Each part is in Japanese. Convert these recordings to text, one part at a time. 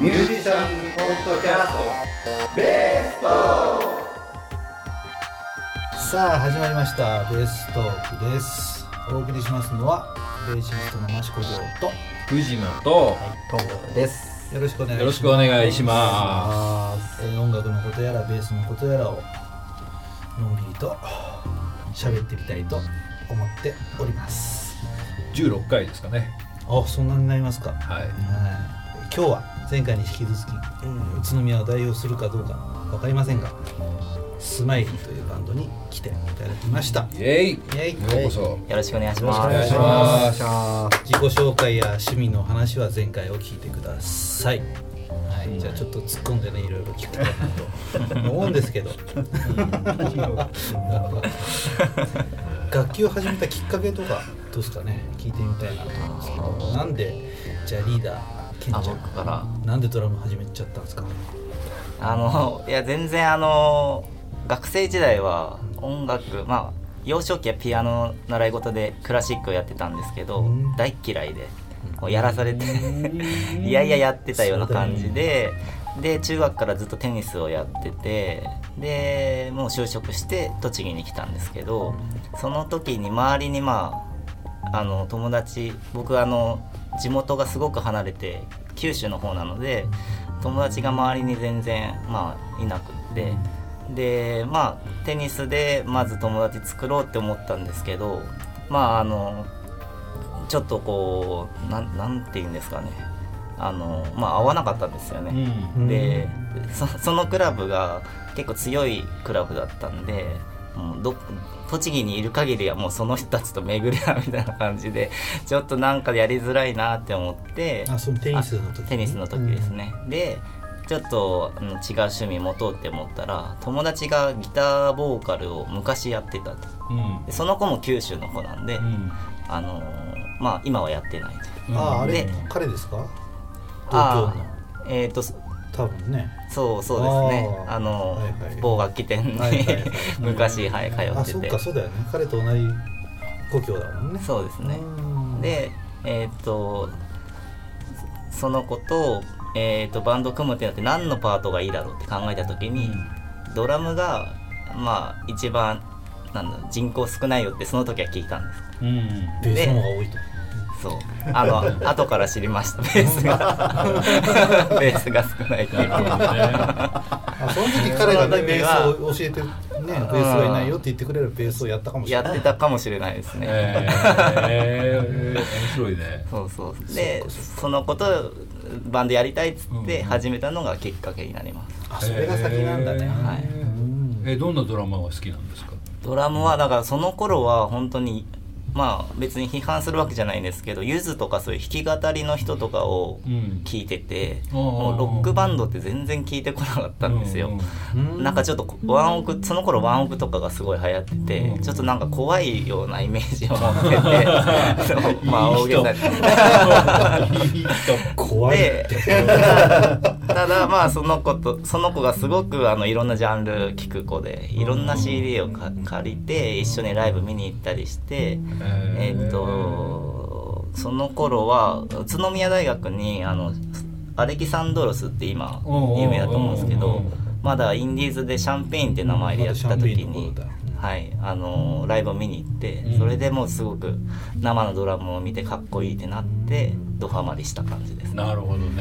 ミュージシャンポッドキャストベーストさあ始まりました。ベーストークです。お送りしますのはベーシストの益子城と藤間とです。よろしくお願いします。よろしくお願いしまえー音楽のことやらベースのことやらをのんびりと喋ってみたいと思っております。す16回ですかね。あそんなになりますか。はい。はい。今日は前回に引き続き、宇都宮を代表するかどうか分かりませんがスマイリーというバンドに来ていただきました。イエイ。イエイ。ようこそ。よろしくお願いします。よろしくお願いしま自己紹介や趣味の話は前回を聞いてください。はい、じゃあちょっと突っ込んでねいろいろ聞くかなと思うんですけど。楽器を始めたきっかけとかどうですかね？聞いてみたいなと思うんですけど。なんでじゃあリーダーケンあちゃ僕から。んなんでドラム始めちゃったんですか？あのいや全然あの学生時代は音楽まあ幼少期はピアノ習い事でクラシックをやってたんですけど、うん。大っ嫌いでもうやらされて いやいややってたような感じで、で中学からずっとテニスをやっててでもう就職して栃木に来たんですけどその時に周りにまああの友達僕あの地元がすごく離れて九州の方なので友達が周りに全然まあいなくって。でまあテニスでまず友達作ろうって思ったんですけどまああのちょっとこうなんなんて言うんですかね。あのまあ合わなかったんですよね。うん。でそ そのクラブが結構強いクラブだったんでもうど栃木にいる限りはもうその人たちと巡り合うみたいな感じで ちょっとなんかやりづらいなって思ってあそのテニスの時あテニスの時ですね、でちょっと違う趣味持とうって思ったら友達がギターボーカルを昔やってたと。うん。でその子も九州の子なんで、うん。あのーまあ今はやってないと。あああれで彼ですか？東京の。あえっ、と多分ねそうそうですね。あー。あの、はいはい。某楽器店に、昔はい 通あってて。そっかそうだよね。彼と同じ故郷だもんね。そうですね。うん。でえっ、とそその子と,、えー、とバンド組むってなって何のパートがいいだろうって考えた時に、ドラムがまあ一番なんだ人口少ないよってその時は聞いたんです。うん。ベースの方が多いとそう。あの 後から知りました。ベースが。ベースが少ないっていう。その時彼がねベースを教えてねベースがいないよって言ってくれるベースをやったかもしれない。やってたかもしれないですね、えー、面白いね。そうそうでその子とバンドやりたいっつってうん。始めたのがきっかけになります、あそれが先なんだね。えー。はい。うんえどんなドラマが好きなんですか？ドラムはだからその頃は本当にまあ別に批判するわけじゃないんですけどゆずとかそういう弾き語りの人とかをうん。聞いてて、うんもうロックバンドって全然聞いてこなかったんですよ、うんなんかちょっとワンオクその頃ワンオクとかがすごい流行ってて、うん。ちょっとなんか怖いようなイメージを持ってて まあ大げさに。怖い。でただまあその子とその子がすごくあのいろんなジャンル聴く子でいろんな CD をか借りて一緒にライブ見に行ったりしてえー。っとその頃は宇都宮大学にあのアレキサンドロスって今有名だと思うんですけどまだインディーズでシャンペーンって名前でやってた時にはいあのライブを見に行ってうん。それでもうすごく生のドラムを見てかっこいいってなってドハマりした感じです。ねなるほどね。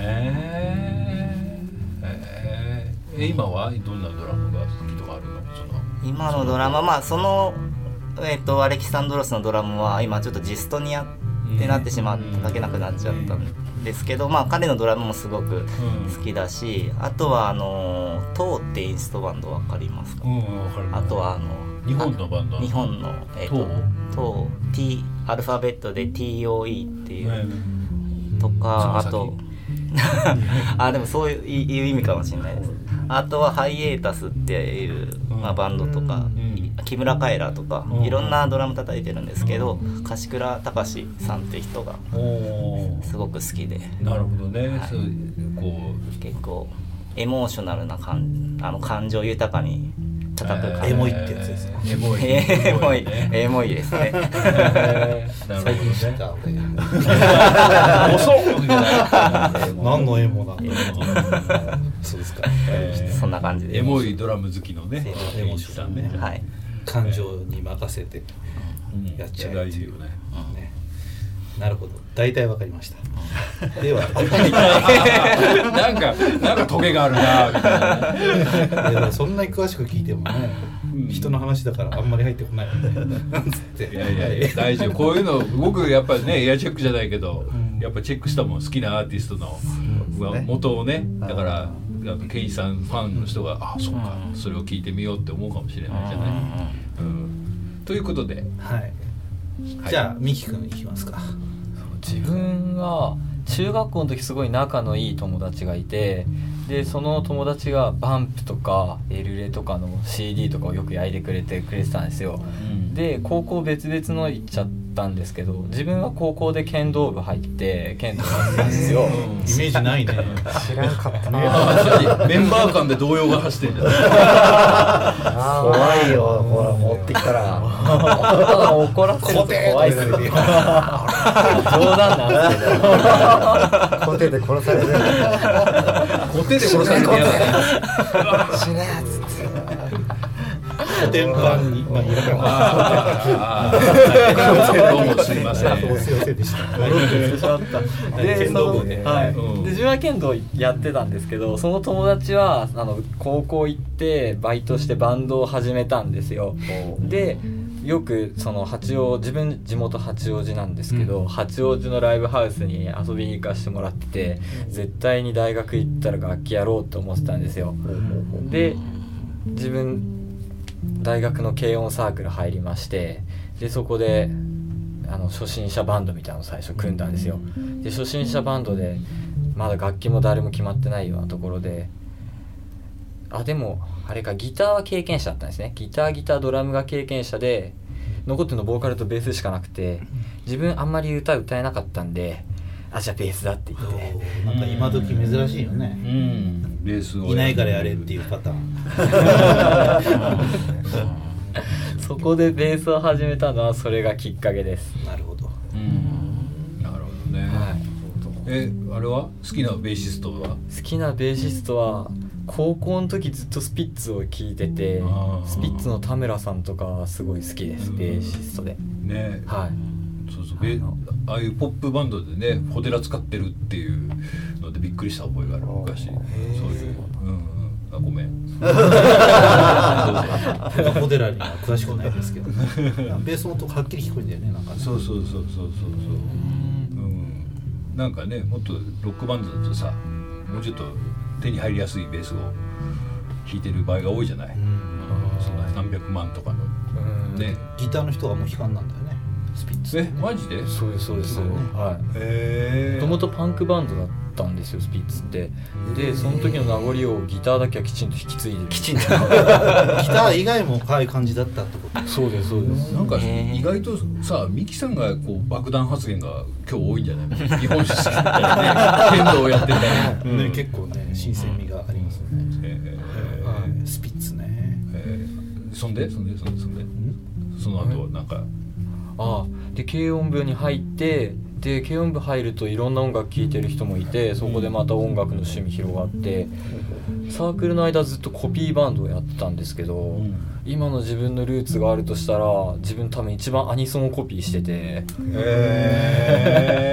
えー、え今はどんなドラムが好きとかあるの？その今のドラマまあそのえっ、とアレキサンドロスのドラムは今ちょっとジストニアってなってしまってうん書けなくなっちゃったんですけどまあ彼のドラムもすごく好きだしあとはあのトーってインストバンドわかりますか？あとはあの日本のバンド日本のえートー T アルファベットで TOE っていう、ねとかあと あでもそういういう意味かもしれないです。あとはハイエータスっていう、まあ、バンドとか、うん木村カエラとか、うん。いろんなドラム叩いてるんですけど、柏倉隆さんって人がおすごく好きで。ーなるほどね、はい。そうこ結構エモーショナルな感あの感情豊かに叩く感じ。エモいってやつですねエモい。エモい。ね。エモいですね。えー。なる最近知ほどねった俺。遅っ。何のエモなんだそうですか。えー。そんな感じでエモいドラム好きのね。エモいさんね。はい感情に任せてうん。やっちゃえ大事よね。ね。なるほど。大体わかりました。では。なんかなんかトゲがあるなみたいな。ねいやそんなに詳しく聞いてもね、うん。人の話だからあんまり入ってこないなんつっていやいやいや大丈夫。こういうの僕やっぱねエアチェックじゃないけど、うん。やっぱチェックしたもん好きなアーティストの、元をねだからああのケイさんファンの人が、あそうか、うん。それを聞いてみようって思うかもしれないじゃない、うん。ということで、はい、はい。じゃあミキ君いきますか。自分は中学校の時すごい仲のいい友達がいてでその友達がバンプとかエルレとかの CD とかをよく焼いてくれてくれてたんですよ。で高校別々の行っちゃったんですけど自分は高校で剣道部入って剣道やってたんですよ。イメージないね。知らんかったな。あメンバー間で動揺が走ってん怖いよほら持ってきたら。怒らせると怖いですよ。冗談なんですけど。コテで殺される。コテで殺される。死ねっつって古典版に。まあいらないわあー。どうもすい。ませんそうすいませんでしたで剣道部ね。はい。うん。で自分は剣道やってたんですけどその友達はあの高校行ってバイトしてバンドを始めたんですよ。でよくその八王自分地元八王子なんですけど、八王子のライブハウスに遊びに行かしてもらってて絶対に大学行ったら楽器やろうと思ってたんですよ。で自分大学の軽音サークル入りましてでそこであの初心者バンドみたいなのを最初組んだんですよ。で初心者バンドでまだ楽器も誰も決まってないようなところであでもあれかギターは経験者だったんですね。ギターギタードラムが経験者で残ってるのボーカルとベースしかなくて自分あんまり歌歌えなかったんであじゃあベースだって言って。なんか今時珍しいようねんベースをいないからやれっていうパターン。そこでベースを始めたのはそれがきっかけです。なるほど。うん。なるほどね、はい。えあれは？好きなベーシストは？好きなベーシストは高校の時ずっとスピッツを聴いててスピッツの田村さんとかはすごい好きです。うん。ベーシストで。ね。はい。そうそう。ベあの。ああいうポップバンドでねホテラ使ってるっていうのでびっくりした覚えがある昔。そういううんうん。あごめん。僕はホテラには詳しくないですけどベースの音はっきり聞こえるんだよねなんかね。そうそうそうそうそうそう。うん。なんかねもっとロックバンドだとさもうちょっと手に入りやすいベースを弾いてる場合が多いじゃない、うん。そんな何百万とかの。うん。ね。ギターの人はもう弾かんなんだよねスピッツ。えマジで？そうですそうです。そうね。はい。へもともとパンクバンドだったんですよスピッツって。でその時の名残をギターだけはきちんと引き継いできちんと。ギター以外もああいう感じだったってこと？そうですそうです。なんか意外とさミキさんがこう爆弾発言が今日多いんじゃない？日本酒好きだったりね 剣道をやってたり、ね結構ね新鮮味がありますよね。えはい。スピッツね。ーえー。そんで？そんで？そんで？そんで？その後なんか？ああ。で軽音部に入ってで軽音部入るといろんな音楽聴いてる人もいてそこでまた音楽の趣味広がってサークルの間ずっとコピーバンドをやってたんですけど、今の自分のルーツがあるとしたら自分多分一番アニソンをコピーしてて。へ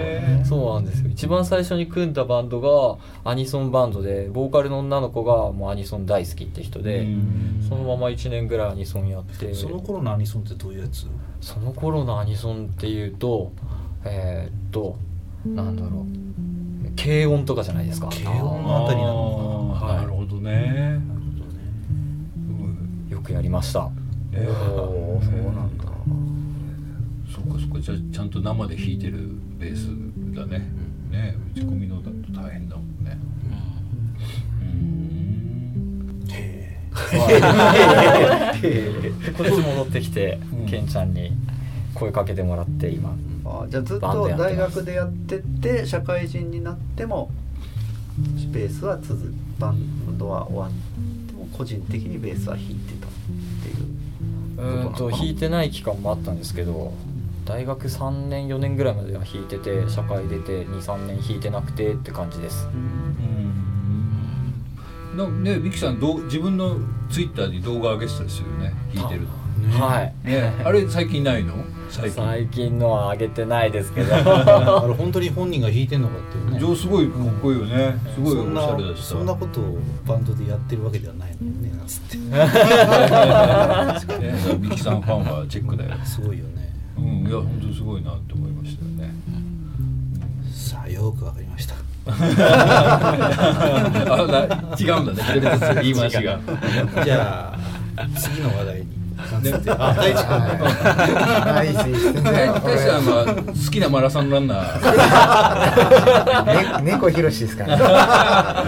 ー。そうなんですよ。一番最初に組んだバンドがアニソンバンドでボーカルの女の子がもうアニソン大好きって人でそのまま1年ぐらいアニソンやって。その頃のアニソンってどういうやつ？その頃のアニソンっていうとえーっとなんだろう。軽音とかじゃないですか。軽音のあたりなのあーはい。なるほどね。よくやりました。うん。ねおーそうなんだ。そっかそっか。じゃあちゃんと生で弾いてるベースだね、ね打ち込みのだと大変だもんね。うん。へで こっち戻ってきて、うん。ケンちゃんに声かけてもらって今あじゃあずっと大学でやってて社会人になってもベースは続くバンドは終わっても個人的にベースは弾いてたっていう。うーんと弾いてない期間もあったんですけど大学3年4年ぐらいまでは弾いてて社会出て23年弾いてなくてって感じです。なんねミキさんどう自分のツイッターに動画上げてたりするよね？弾いてるのはい。ね。あれ最近ないの？最近。最近のは上げてないですけど。あれ本当に本人が弾いてんのかっていうね。上すごいかっこいいよね。すごいおしそんなゃれだしさ。そんなことをバンドでやってるわけではないのよねなんつって。ね。ミキさんファンはチェックだよ。すごいよね。うん。いや本当にすごいなって思いましたよね。さあよくわかりました。あな違うんだね。一人ずつ言い回しが。じゃあ次の話題に大地君ねはい、い。い。ですい。い。です全然大地さんは好きなマラソンランナー猫ひろしですからカ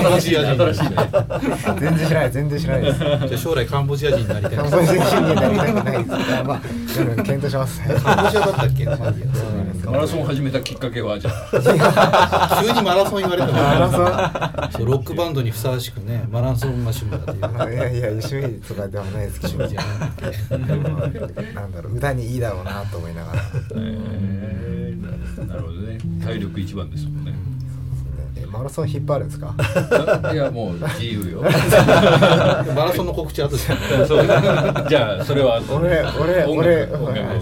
ンボジア人新しい。ね全然知らない、全然知らない。です。じゃあ将来カンボジア人になりたい。カンボジア人になりたくない。です。まあ、検討します。カンボジアだったっけですマラソンを始めたきっかけはじゃあ。急にマラソン言われてもマラソン。そうロックバンドにふさわしくねマラソンが趣味だという。ま あいやいや、趣味とかではないですけど、趣味じゃなくてなんだろう、歌にいいだろうなと思いながら。えーなるほどね。体力一番ですもんね。えマラソン引っ張るんですか？いやもう自由よ。マラソンの告知後でそうじゃあそれは俺、俺、音俺、楽音楽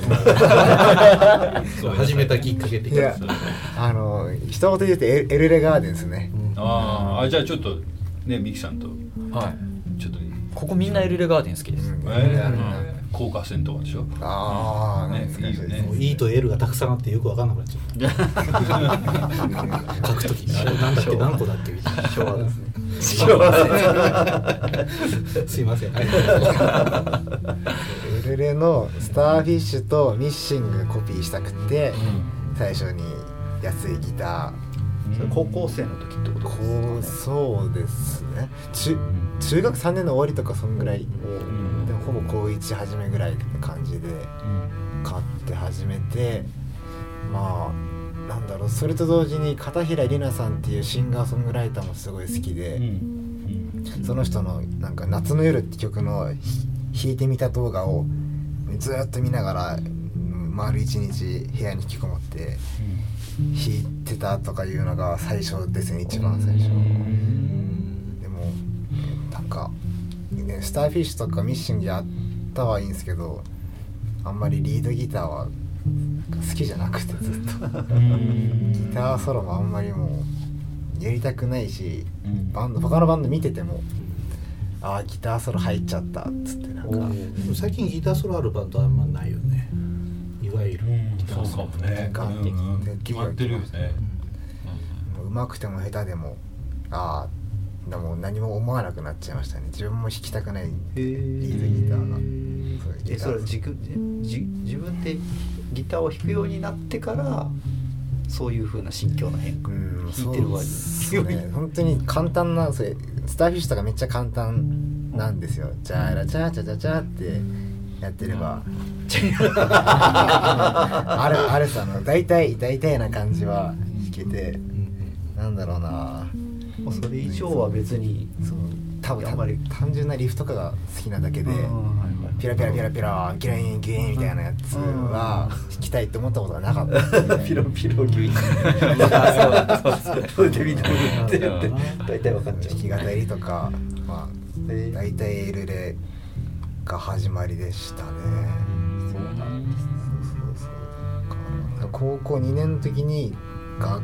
そう 始めたきっかけ的いや、あの、一言で言うとエエルレガーデンですね。あーあじゃあちょっとねミキさんと。はい。ちょっとここみんなエルレガーデン好きです、うん。えー高架線とかでしょ？ああ、ねいですいいよね。もう E と L がたくさんあってよくわかんなくなっちゃう。書くときに。あれなんだっけ何個だっけみたいな。昭和ですね。昭和すいません。エルレのスターフィッシュとミッシングコピーしたくて、最初に安いギタそれ高校生の時ってこーとこうそうですね。中中学3年の終わりとかそんぐらい、んでもほぼ高1初めぐらいって感じで買って始めてまあなんだろうそれと同時に片平里奈さんっていうシンガーソングライターもすごい好きで、その人のなんか「夏の夜」って曲のひ弾いてみた動画をずーっと見ながらうん丸一日部屋に引きこもって弾いてたとかいうのが最初ですね一番最初。でもなんか、ね、スターフィッシュとかミッシングやったはいいんですけどあんまりリードギターは好きじゃなくてずっと。ギターソロもあんまりもうやりたくないしバンド他のバンド見ててもああギターソロ入っちゃったっつってなんか。最近ギターソロあるバンドあんまないよね。いわゆる。ギタそうーソロかもね決まってるよね。もう上手くても下手でもああでも何も思わなくなっちゃいましたね。自分も弾きたくない。リー。ドギターが。えそれ自分じ自分でギターを弾くようになってからそういう風な心境の変化。うん弾いてる割に。そうですね。本当に簡単なそれスターフィッシュとかめっちゃ簡単なんですよ。チャラチャチャチャチャってやってれば。あれあれさの大体大体な感じは弾けて。なんだろうなそれ以上は別に多分あんまり単純なリフとかが好きなだけでピラピラピラピラギラインギラインみたいなやつは弾きたいって思ったことがなかった。ピロピロギュイそれでみんな言ってるって。大体分かっちゃう。弾き語りとかまあえー大体エルレが始まりでしたね。そうなんです。そうそうそう。高校2年の時にが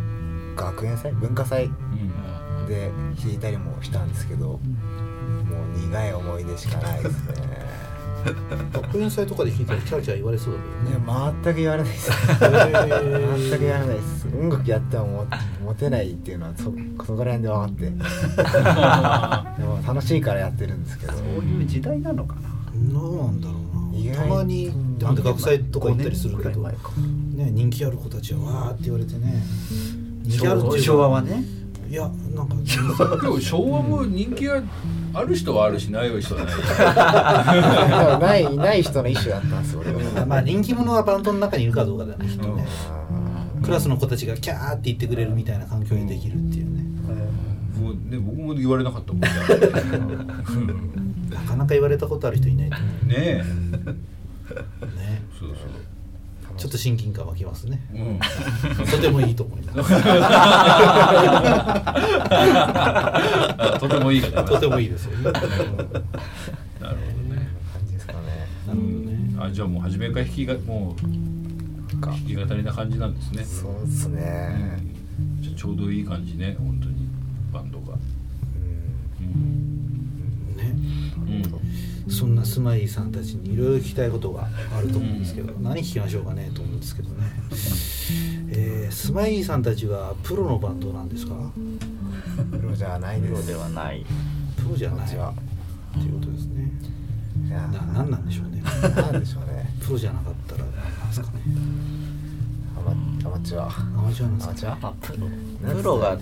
学園祭？文化祭？で弾いたりもしたんですけどもう苦い思い出しかないですね。学園祭とかで弾いたらキャーキャー言われそうだけどね。全く言われないです。全く言われないです。音楽やってももモテないっていうのはそそこら辺で分かって。でも楽しいからやってるんですけど。そういう時代なのかな。どうなんだろうな。たまになんで学祭とか行ったりするけ5ど、ね、人気ある子たちはわーって言われてね。人気あるっていうか昭和はねいやなんかでも昭和も人気がある人はあるしない人はないないない人の一種だったんです俺は。まあ人気者はバンドの中にいるかどうかだねきっとね、あクラスの子たちがキャーって言ってくれるみたいな環境にできるっていうね、もうね僕も言われなかったもんね。なかなか言われたことある人いないと思ねえ。うね。そうそうちょっと親近感湧きますね。うん。とてもいいと思います。あ とてもいいとてもいいですよ。ね なるほどね。なるほどね。感じですかねうん。あじゃあもう初めから弾きがもうか。弾き語りな感じなんですね。そうですね。うん。じゃあちょうどいい感じね本当にバンドが。うん。ね。うんそんなスマイリーさんたちにいろいろ聞きたいことがあると思うんですけど、何聞きましょうかねと思うんですけどね、えースマイリーさんたちはプロのバンドなんですか？うんプロじゃないプロではない。プロじゃない。こっちは。っていうことですね。いや。な何なんでしょうね。なんでしょうね。プロじゃなかったら何なんですかね。アマアマチュア。アマチュアなんですか？アマチュア？まあ、プロ。プロが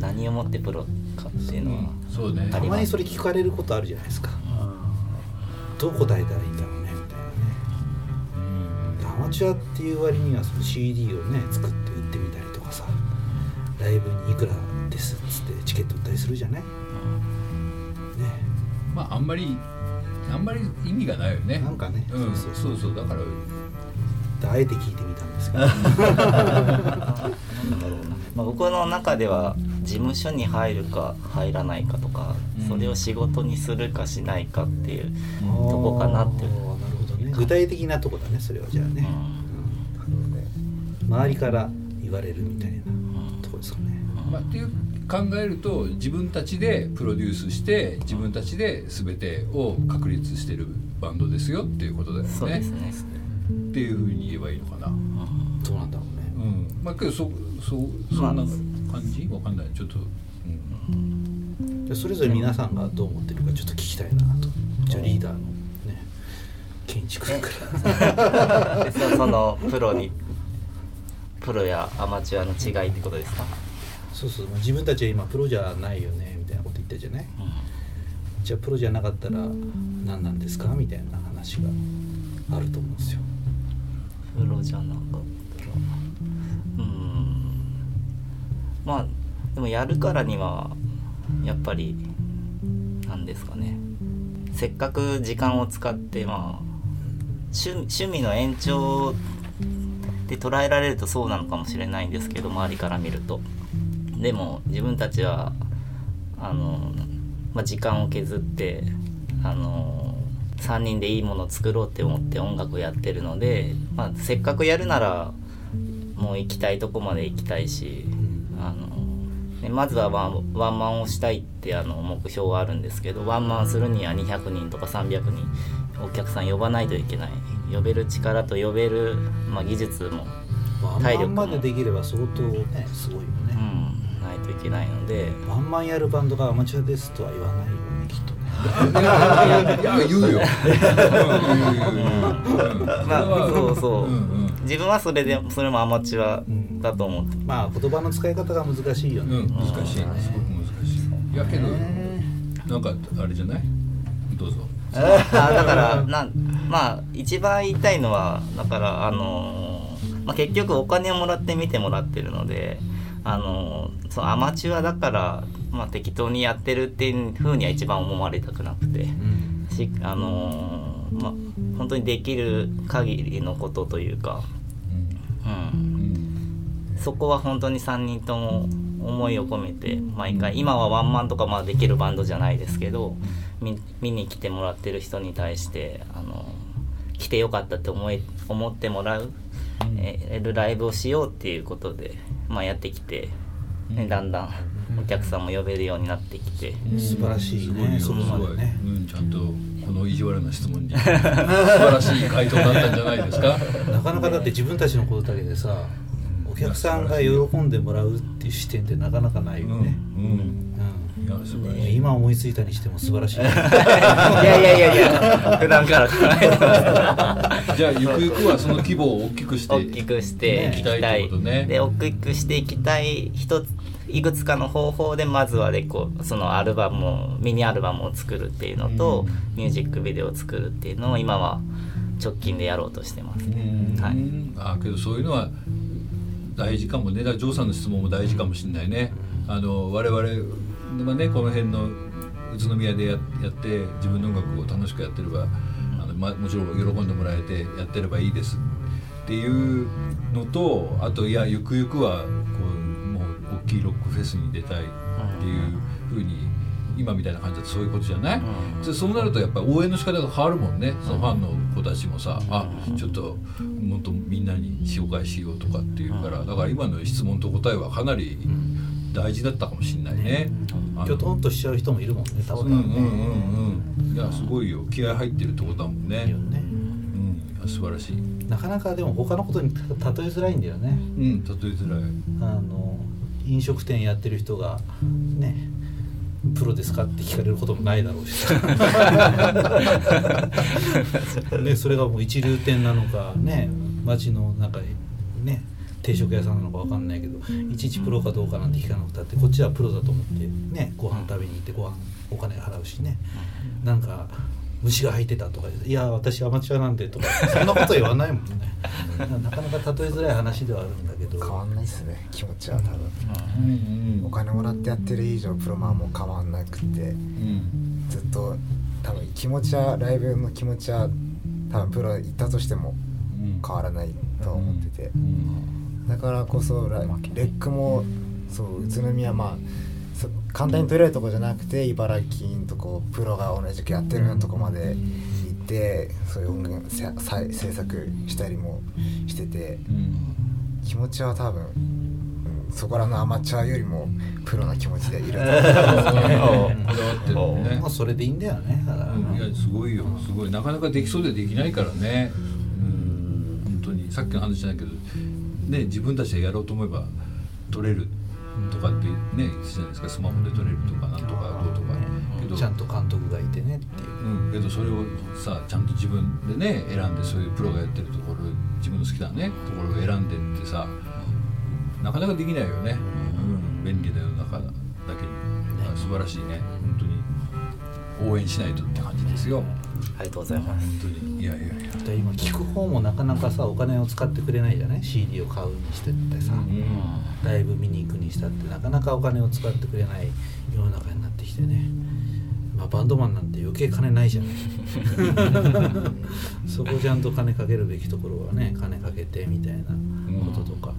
何をもってプロかっていうのは、そうね。たまにそれ聞かれることあるじゃないですかどう答えたらいいんだろうねみたいなね。アマチュアっていう割にはその CD をね作って売ってみたりとかさライブにいくらですっつってチケット売ったりするじゃない？ね。まああんまりあんまり意味がないよね。なんかね。うん。そう。そうそう。だからであえて聞いてみたんですけど。まあ、僕の中では事務所に入るか入らないかとか、うん。それを仕事にするかしないかっていうとこかなってあーなるほどね。具体的なとこだねそれはじゃあね、うん。周りから言われるみたいなとこですかね。まあっていう考えると自分たちでプロデュースして自分たちで全てを確立してるバンドですよっていうことだよね。そうですね、っていうふうに言えばいいのかな。どうなんだろうね。うん。まあけどそそうそんな感じ？わかんない。ちょっと、うん、でそれぞれ皆さんがどう思ってるかちょっと聞きたいなと。じゃあリーダーのね建築君から。で そそのプロにプロやアマチュアの違いってことですか、そうそう。まあ自分たちは今プロじゃないよねみたいなこと言ったじゃない？じゃあプロじゃなかったら何なんですか？みたいな話があると思うんですよプロじゃなかったらうんまあでもやるからにはやっぱりなんですかね。せっかく時間を使ってまあ趣趣味の延長で捉えられるとそうなのかもしれないんですけど周りから見ると。でも自分たちはあの、まあ、時間を削ってあの3人でいいものを作ろうって思って音楽をやってるので、まあ、せっかくやるならもう行きたいとこまで行きたいしあの、ね、まずはワンワンマンをしたいってあの目標はあるんですけどワンマンするには200人とか300人お客さん呼ばないといけない。呼べる力と呼べる、まあ、技術も、ワン体力も。マンまでできれば相当ねすごいようん、ね、ないといけないので。ワンマンやるバンドがアマチュアですとは言わないいやいやいや言うよ。まあそうそう、うんうん。自分はそれでそれもアマチュアだと思って、まあ言葉の使い方が難しいよね、うん、難しい。すごく難しい。やけどなんかあれじゃない？どうぞ。あだからなんまあ一番言いたいのはだからあのーまあ、結局お金をもらって見てもらってるのであのーそのアマチュアだから、まあ、適当にやってるっていう風には一番思われたくなくて。しあのーまあ本当にできる限りのことというか、うん、そこは本当に3人とも思いを込めて毎回今はワンマンとかまあできるバンドじゃないですけど見見に来てもらってる人に対してあの来てよかったって思い思ってもらう、えるライブをしようっていうことで、まあ、やってきて、ねだんだんお客さんも呼べるようになってきて。素晴らしいすごいよ。ねそこまでね。うん、ちゃんとこの意地悪な質問に。素晴らしい回答だったんじゃないですか？なかなかだって自分たちのことだけでさお客さんが喜んでもらうっていう視点ってなかなかないよね、うん。うん。うん。いや素晴らい。やしい今思いついたにしても素晴らしい。いやいやいやいや。普段から考えてます。じゃあゆくゆくはその規模を大きくして大きくしていきたいね。で大きくしていきたい一ついくつかの方法でまずはレコそのアルバムをミニアルバムを作るっていうのと、ミュージックビデオを作るっていうのを今は直近でやろうとしてます。ね、はい。うんあけどそういうのは大事かもね。だからジョーさんの質問も大事かもしれないね、あの我々まあねこの辺の宇都宮でややって自分の音楽を楽しくやってればあの、まあ、もちろん喜んでもらえてやってればいいですっていうのとあといやゆくゆくは大きいロックフェスに出たいっていうふうに今みたいな感じだとそういうことじゃない、でそうなるとやっぱり応援の仕方が変わるもんねそのファンの子たちもさ、あちょっともっとみんなに紹介しようとかっていうからだから今の質問と答えはかなり大事だったかもしれないね。きょとんとしちゃう人もいるもんねたまたまねうんうんうんうんいやすごいよ気合入ってるってことだもんね。いいよねうん素晴らしい。なかなかでも他のことに例えづらいんだよねうん例えづらい。あの飲食店やってる人がねプロですかって聞かれることもないだろうし。ねそれがもう一流店なのかね町のなんかね定食屋さんなのかわかんないけどいちいちプロかどうかなんて聞かなくたってこっちはプロだと思ってねご飯食べに行ってご飯お金払うしね。なんか虫が入ってたとかいや私アマチュアなんでとかそんなこと言わないもんね。なかなか例えづらい話ではあるんだけど。変わんないっすね気持ちは多分。うん。お金もらってやってる以上プロマンも変わんなくて。うん。ずっと多分気持ちはライブの気持ちは多分プロ行ったとしてもうん。変わらないと思ってて。うん。だからこそラレックもそう宇都宮まあそ簡単に取れるとこじゃなくて茨城のとこプロが同じくやってるようなとこまで行ってそういう音楽制作したりもしてて。うん気持ちは多分、うんそこらのアマチュアよりもプロな気持ちでいると まあそれでいいんだよね。だいやすごいよ。すごい。なかなかできそうでできないからね。うん。本当に。さっきの話じゃないけどね自分たちでやろうと思えば撮れるとかってね言ってたじゃないですか。スマホで撮れるとかなんとかどうとか。けどちゃんと監督がいてねっていう。うん、けどそれをさちゃんと自分でね選んでそういうプロがやってるところ自分の好きなねところを選んでってさなかなかできないよね、うん、便利な世の中だけに、あ素晴らしいね。本当に。応援しないとって感じですよ。ありがとうございます。本当に。いやいやいや。で今聞く方もなかなかさお金を使ってくれないじゃない？CD を買うにしてってさ、ライブ見に行くにしたってなかなかお金を使ってくれない世の中になってきてね。まあバンドマンなんて余計金ないじゃない そこをちゃんと金かけるべきところはね金かけてみたいなこととか、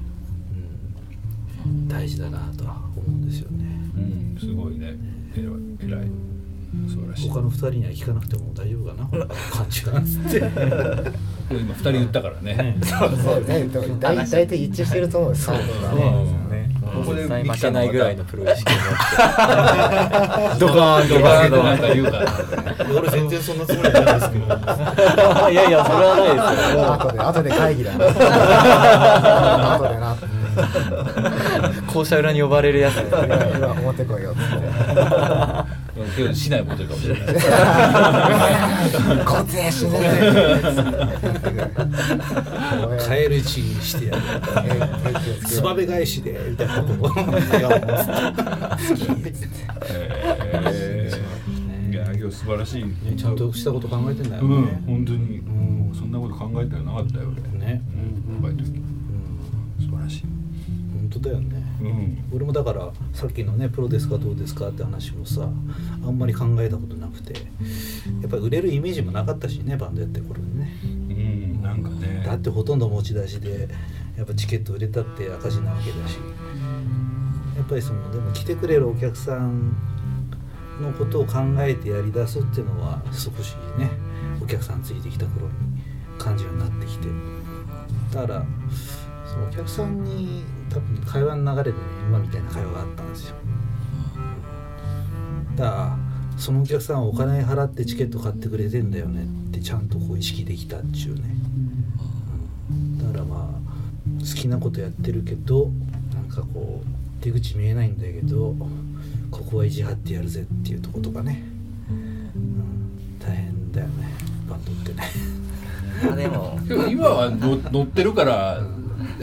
うん。大事だなとは思うんですよね。うんすごいね。偉い。偉い。素晴らしい。他の2人には聞かなくても大丈夫かな？こんな感じかなっつって。今二人言ったからね。ねそう。大大体一致してると思う。んですよねここで負けないぐらいのプロ意識を持ってドカーンドカーンと言うから俺全然そんなつもりないですけど いやいやそれはないですよ後で後で会議だな後でな校舎裏に呼ばれるやつ。今表来いよっつってけどしないことかもしれない固定しないカエル一にしてやるつばべ返しでみたいなことを素晴らしいねちゃん。としたこと考えてん。だようん。ね、本当にそん。なこと考えてなかったよ俺ねうん。若い時素晴らしい本当だよねうん。俺もだからさっきのねプロですかどうですかって話もさあんまり考えたことなくてやっぱり売れるイメージもなかったしねバンドやってる頃にね。うん。なんかね。だってほとんど持ち出しでやっぱチケット売れたって赤字なわけだし。やっぱりそのでも来てくれるお客さんのことを考えてやりだすっていうのは少しねお客さんついてきた頃に感じるようになってきて。だからそのお客さんに多分会話の流れでね今みたいな会話があったんですよ。だからそのお客さんはお金払ってチケット買ってくれてんだよねってちゃんとこう意識できたっちゅうね。だからまあ好きなことやってるけどなんかこう出口見えないんだけどここは意地張ってやるぜっていうとことかね、うん、大変だよね。バンドってね。まあでも。今はの乗ってるから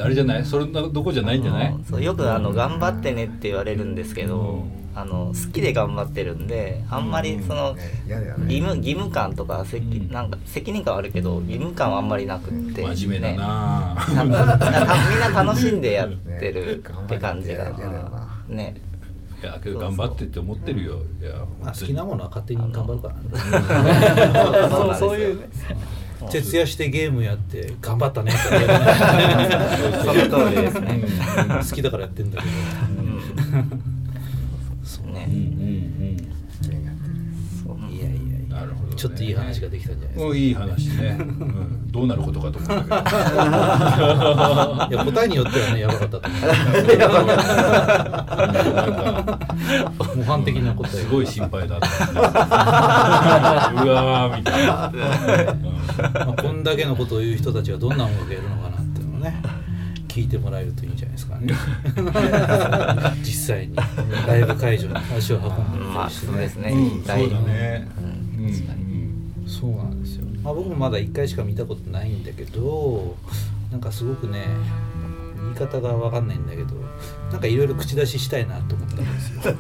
あれじゃない？それなどこじゃないんじゃない？うん。そうよくあの頑張ってねって言われるんですけど、あの好きで頑張ってるんであんまりその、義務義務感とか責,、うん。なんか責任感はあるけど義務感はあんまりなくって、真面目だな、みんな楽しんでやってるって感じがね。いやけど頑張ってって思ってるよ。いやまあ、好きなものは勝手に頑張るからね。そうそういう。ね徹夜してゲームやって頑張ったね。って好きだからやってんだけど。そうねちょっといい話ができたんじゃないですうんいい話ね、うん、どうなることかと思ったけど。かいや答えによってはねやばかったと思う。模範的な答えすごい心配だった。うわーみたいな、まあ、こんだけのことを言う人たちがどんな音楽やるのかなっていうのをね聞いてもらえるといいんじゃないですかね。実際に。ライブ会場に足を運んでみまあたりしてねそうですね。うん、そうだね、うん。うん。確かにそうなんですよ、まあ、僕もまだ1回しか見たことないんだけどなんかすごくね言い方が分かんないんだけどなんかいろいろ口出ししたいなと思ったんですよ。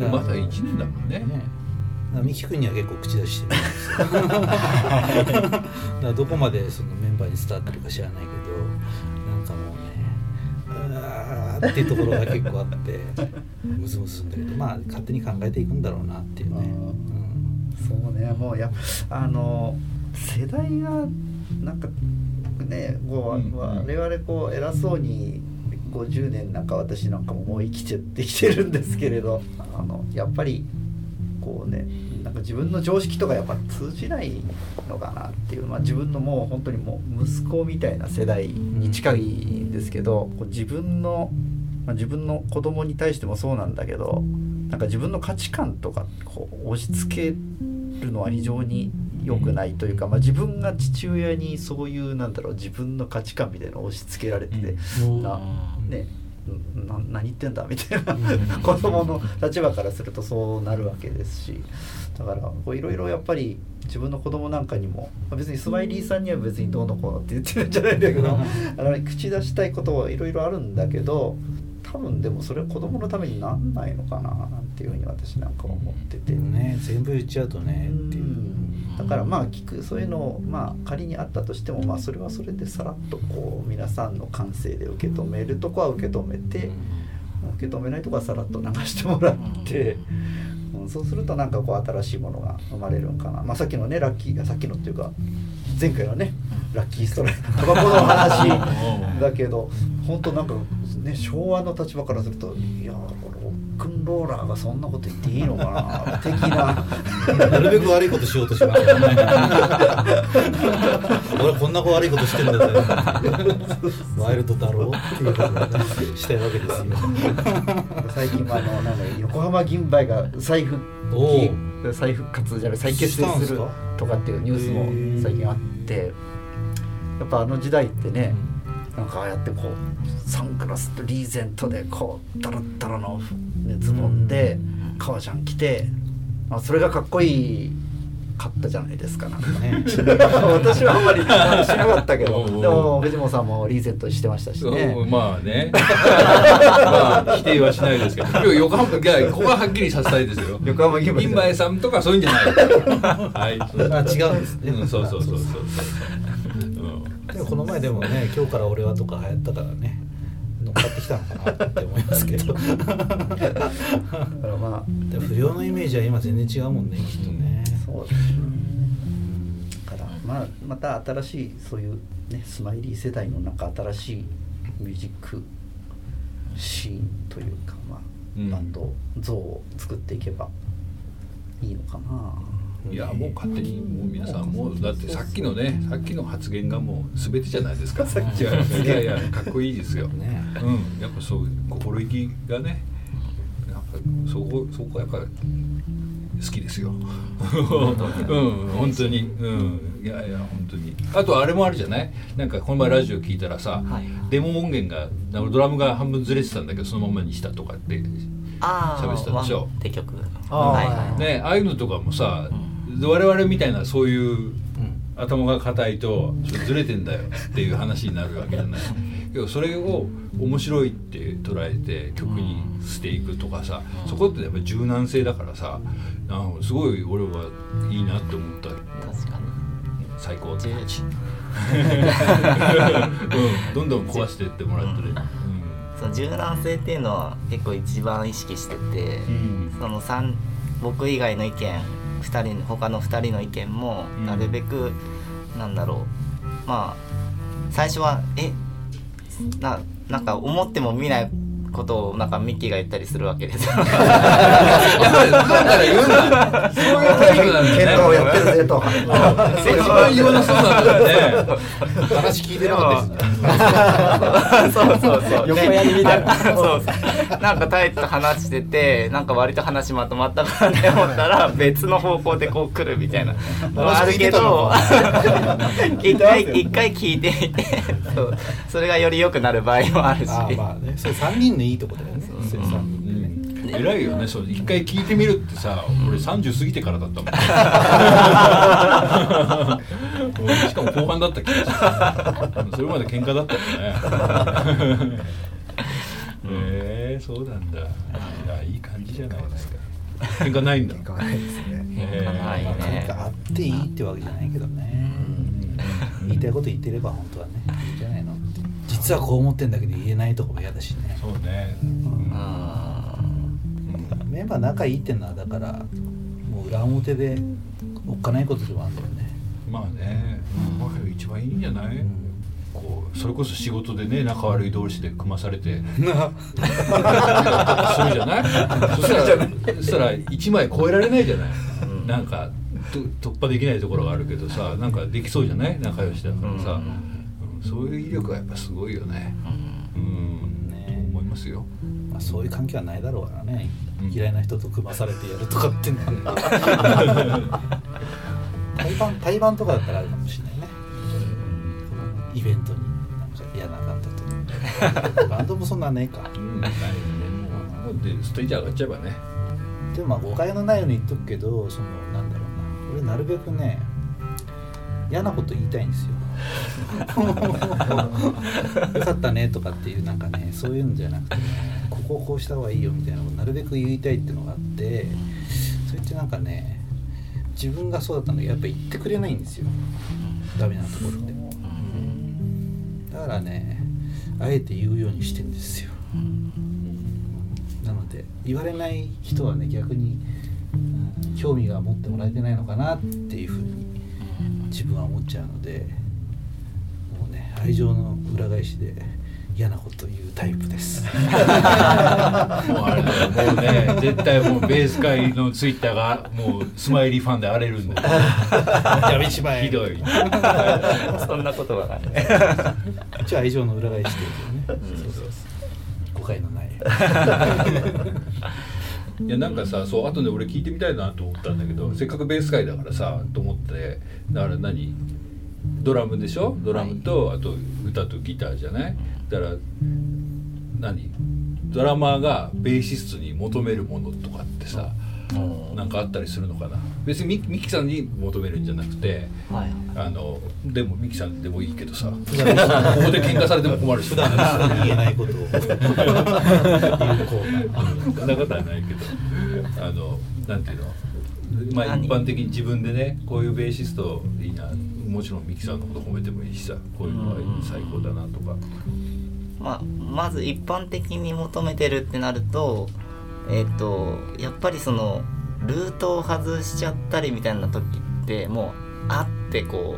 うん、まだ1年だもんね。ね。三木君には結構口出ししてるんですよ。だからどこまでそのメンバーに伝わってるか知らないけどっていうところが結構あってムズムズするんだけどまあ勝手に考えていくんだろうなっていうね、そうねもうやあの世代がなんかねこう、うん我々こう偉そうに50年なんか私なんかももう生きちゃってきてるんですけれどあのやっぱりこうねなんか自分の常識とかやっぱ通じないのかなっていう、まあ、自分のもう本当にもう息子みたいな世代に近いんですけど、こう自分の、まあ、自分の子供に対してもそうなんだけどなんか自分の価値観とかこう押し付けるのは非常に良くないというか、まあ、自分が父親にそういうなんだろう自分の価値観みたいなのを押し付けられてて、なねな何言ってんだみたいな子供の立場からするとそうなるわけですし。だからこういろいろやっぱり自分の子供なんかにもまあ別にスマイリーさんには別にどうのこうのって言ってるんじゃないんだけどあの口出したいことはいろいろあるんだけど多分でもそれは子供のためになんないのかななんていうふうに私なんか思ってて。ね全部言っちゃうとねっていう、だからまあ聞くそういうのをまあ仮にあったとしてもまあそれはそれでさらっとこう皆さんの感性で受け止めるとこは受け止めて、受け止めないとこはさらっと流してもらって、うん、そうするとなんかこう新しいものが生まれるんかな、まあ、さっきのねラッキーがさっきのっていうか前回のねラッキーストライク。タバコの話だけど本当なんかね昭和の立場からするといやこのロックンローラーがそんなこと言っていいのかな的な。なるべく悪いことしようとしますよね。俺はこんな子悪いことしてんだぜ。ワイルドだろうっていうことをねしたいわけですよ。最近はあのなんだろう横浜銀杯が再復再復活じゃない再結成するとかっていうニュースも最近あってやっぱあの時代ってね、なんかああやってこうサングラスとリーゼントでこうダラッダラの、ね、ズボンで革ジャン着て、まあ、それがかっこいいかったじゃないですかなんか。ね。私はあんまりしなかったけど。でも藤本さんもリーゼントしてましたしね。うんまあね。まあ否定はしないですけど。今日横浜いやここははっきりさせたいですよ。横浜銀杯さんとかそういうんじゃない。はい。あ違うんですね。うんそうそうそうそうそうこの前でもね「今日から俺は」とか流行ったからね乗っかってきたのかなって思いますけど。だからまあ不良のイメージは今全然違うもんねきっとね。そうですね。だからまあまた新しいそういうねスマイリー世代のなんか新しいミュージックシーンというかまあ、うん。バンド像を作っていけばいいのかないやもう勝手にもう皆さんもうだってさっきのねさっきの発言がもう全てじゃないですか。さっきは。いやいやかっこいいですよ、ね。うん。やっぱそう心意気がねやっぱそこそこはやっぱ好きですよ。うん。本当に。うん。いやいや本当に。あとあれもあるじゃない？なんかこの前ラジオ聞いたらさ、はい。デモ音源がドラムが半分ずれてたんだけどそのままにしたとかって喋ってたでしょ？あーはいはいねああいうのとかもさ、我々みたいなそういう頭が硬いとずれてんだよっていう話になるわけじゃない。けどそれを面白いって捉えて曲にしていくとかさ、そこってやっぱり柔軟性だからさあすごい俺はいいなって思った。確かに。最高って十感じ、うん、どんどん壊していってもらってね、その柔軟性っていうのは結構一番意識してて、うん。その三僕以外の意見2人他の2人の意見もうん。なるべく、なんだろう。まあ最初はえ？ななんか思っても見ないことをなんかミッキーが言ったりするわけですよ。だから言うんだそういうタイプなんだねをやってるぜと一番言わなそうなんだよね話聞いてなかったですそうそうそう。横やりみたいなでそうそう。なんかタイと話してて、なんか割と話まとまったかなって思ったら、別の方向でこう来るみたいな。あるけど、一回一回聞いてみて、そうそれがより良くなる場合もあるし。ああまあねそれ3人のいいとこだよね。それ3人でね偉いよねそう。一回聞いてみるってさ俺30過ぎてからだったもん。俺しかも後半だった気がする。それまで喧嘩だったよね。へえそうなんだ。い。やいい感じじゃないですか。喧嘩ない。んだ。変わらないですね。へーはいまあねあっていいってわけじゃないけどね。言いたいこと言ってれば本当はねいいんじゃないの？実はこう思ってんだけど言えないとこも嫌だしね。そうね。あメンバー仲いいってのはだからもう裏表でおっかないことでもあるんだよね。まあね、まあ一番いいんじゃない、ん。こうそれこそ仕事でね仲悪い同士で組まされて。するじゃない？そしたらそしたら1枚超えられないじゃない、なんかと突破できないところがあるけどさなんかできそうじゃない？仲良しだからさ、うんそういう威力はやっぱすごいよね。うん、ね思いますよ。まあ、そういう関係はないだろうからね、うん。嫌いな人と組まされてやるとかっていうのは対バン対バンとかだったらあるかもしれないね。イベントに。なんか嫌なかったと。バンドもそんなんねえか。うん。ないよね。もうもうでステージ上がっちゃえばね。でもまあ誤解のないように言っとくけどそのなんだろうな。俺なるべくね嫌なこと言いたいんですよ よかったねとかっていうなんかねそういうんじゃなくてねここをこうした方がいいよみたいなのをなるべく言いたいっていうのがあってそれってなんかね自分がそうだったんだけどやっぱ言ってくれないんですよ。ダメなところって。だからねあえて言うようにしてんですよ。なので言われない人はね逆に、興味が持ってもらえてないのかなっていうふうに自分は思っちゃうので愛情の裏返しで嫌なこと言うタイプです。もうあれだよもうね。絶対もうベース界のツイッターがもうスマイリーファンで荒れるんだよ。やめちまえ。ひどい。そんなことはない。一応愛情の裏返しというね、そうそうそう。誤解のない。いやなんかさそうあとね俺聞いてみたいなと思ったんだけどせっかくベース界だからさと思って。だから何？ドラムでしょ？ドラムと、あと歌とギターじゃない？だから何？ドラマーがベーシストに求めるものとかってさ、なんかあったりするのかな？別にミミキさんに求めるんじゃなくてはい。あのでもミキさんでもいいけどさ ここで喧嘩されても困るし。普段の人に言えないことを。そんなことはないけど。あのなんていうの？まあ何？一般的に自分でねこういうベーシストいいなもちろんミキさんのこと褒めてもいいしさこういうのが最高だなとか。まあ、まず一般的に求めてるってなるとえっ、とやっぱりそのルートを外しちゃったりみたいな時ってもうあってこ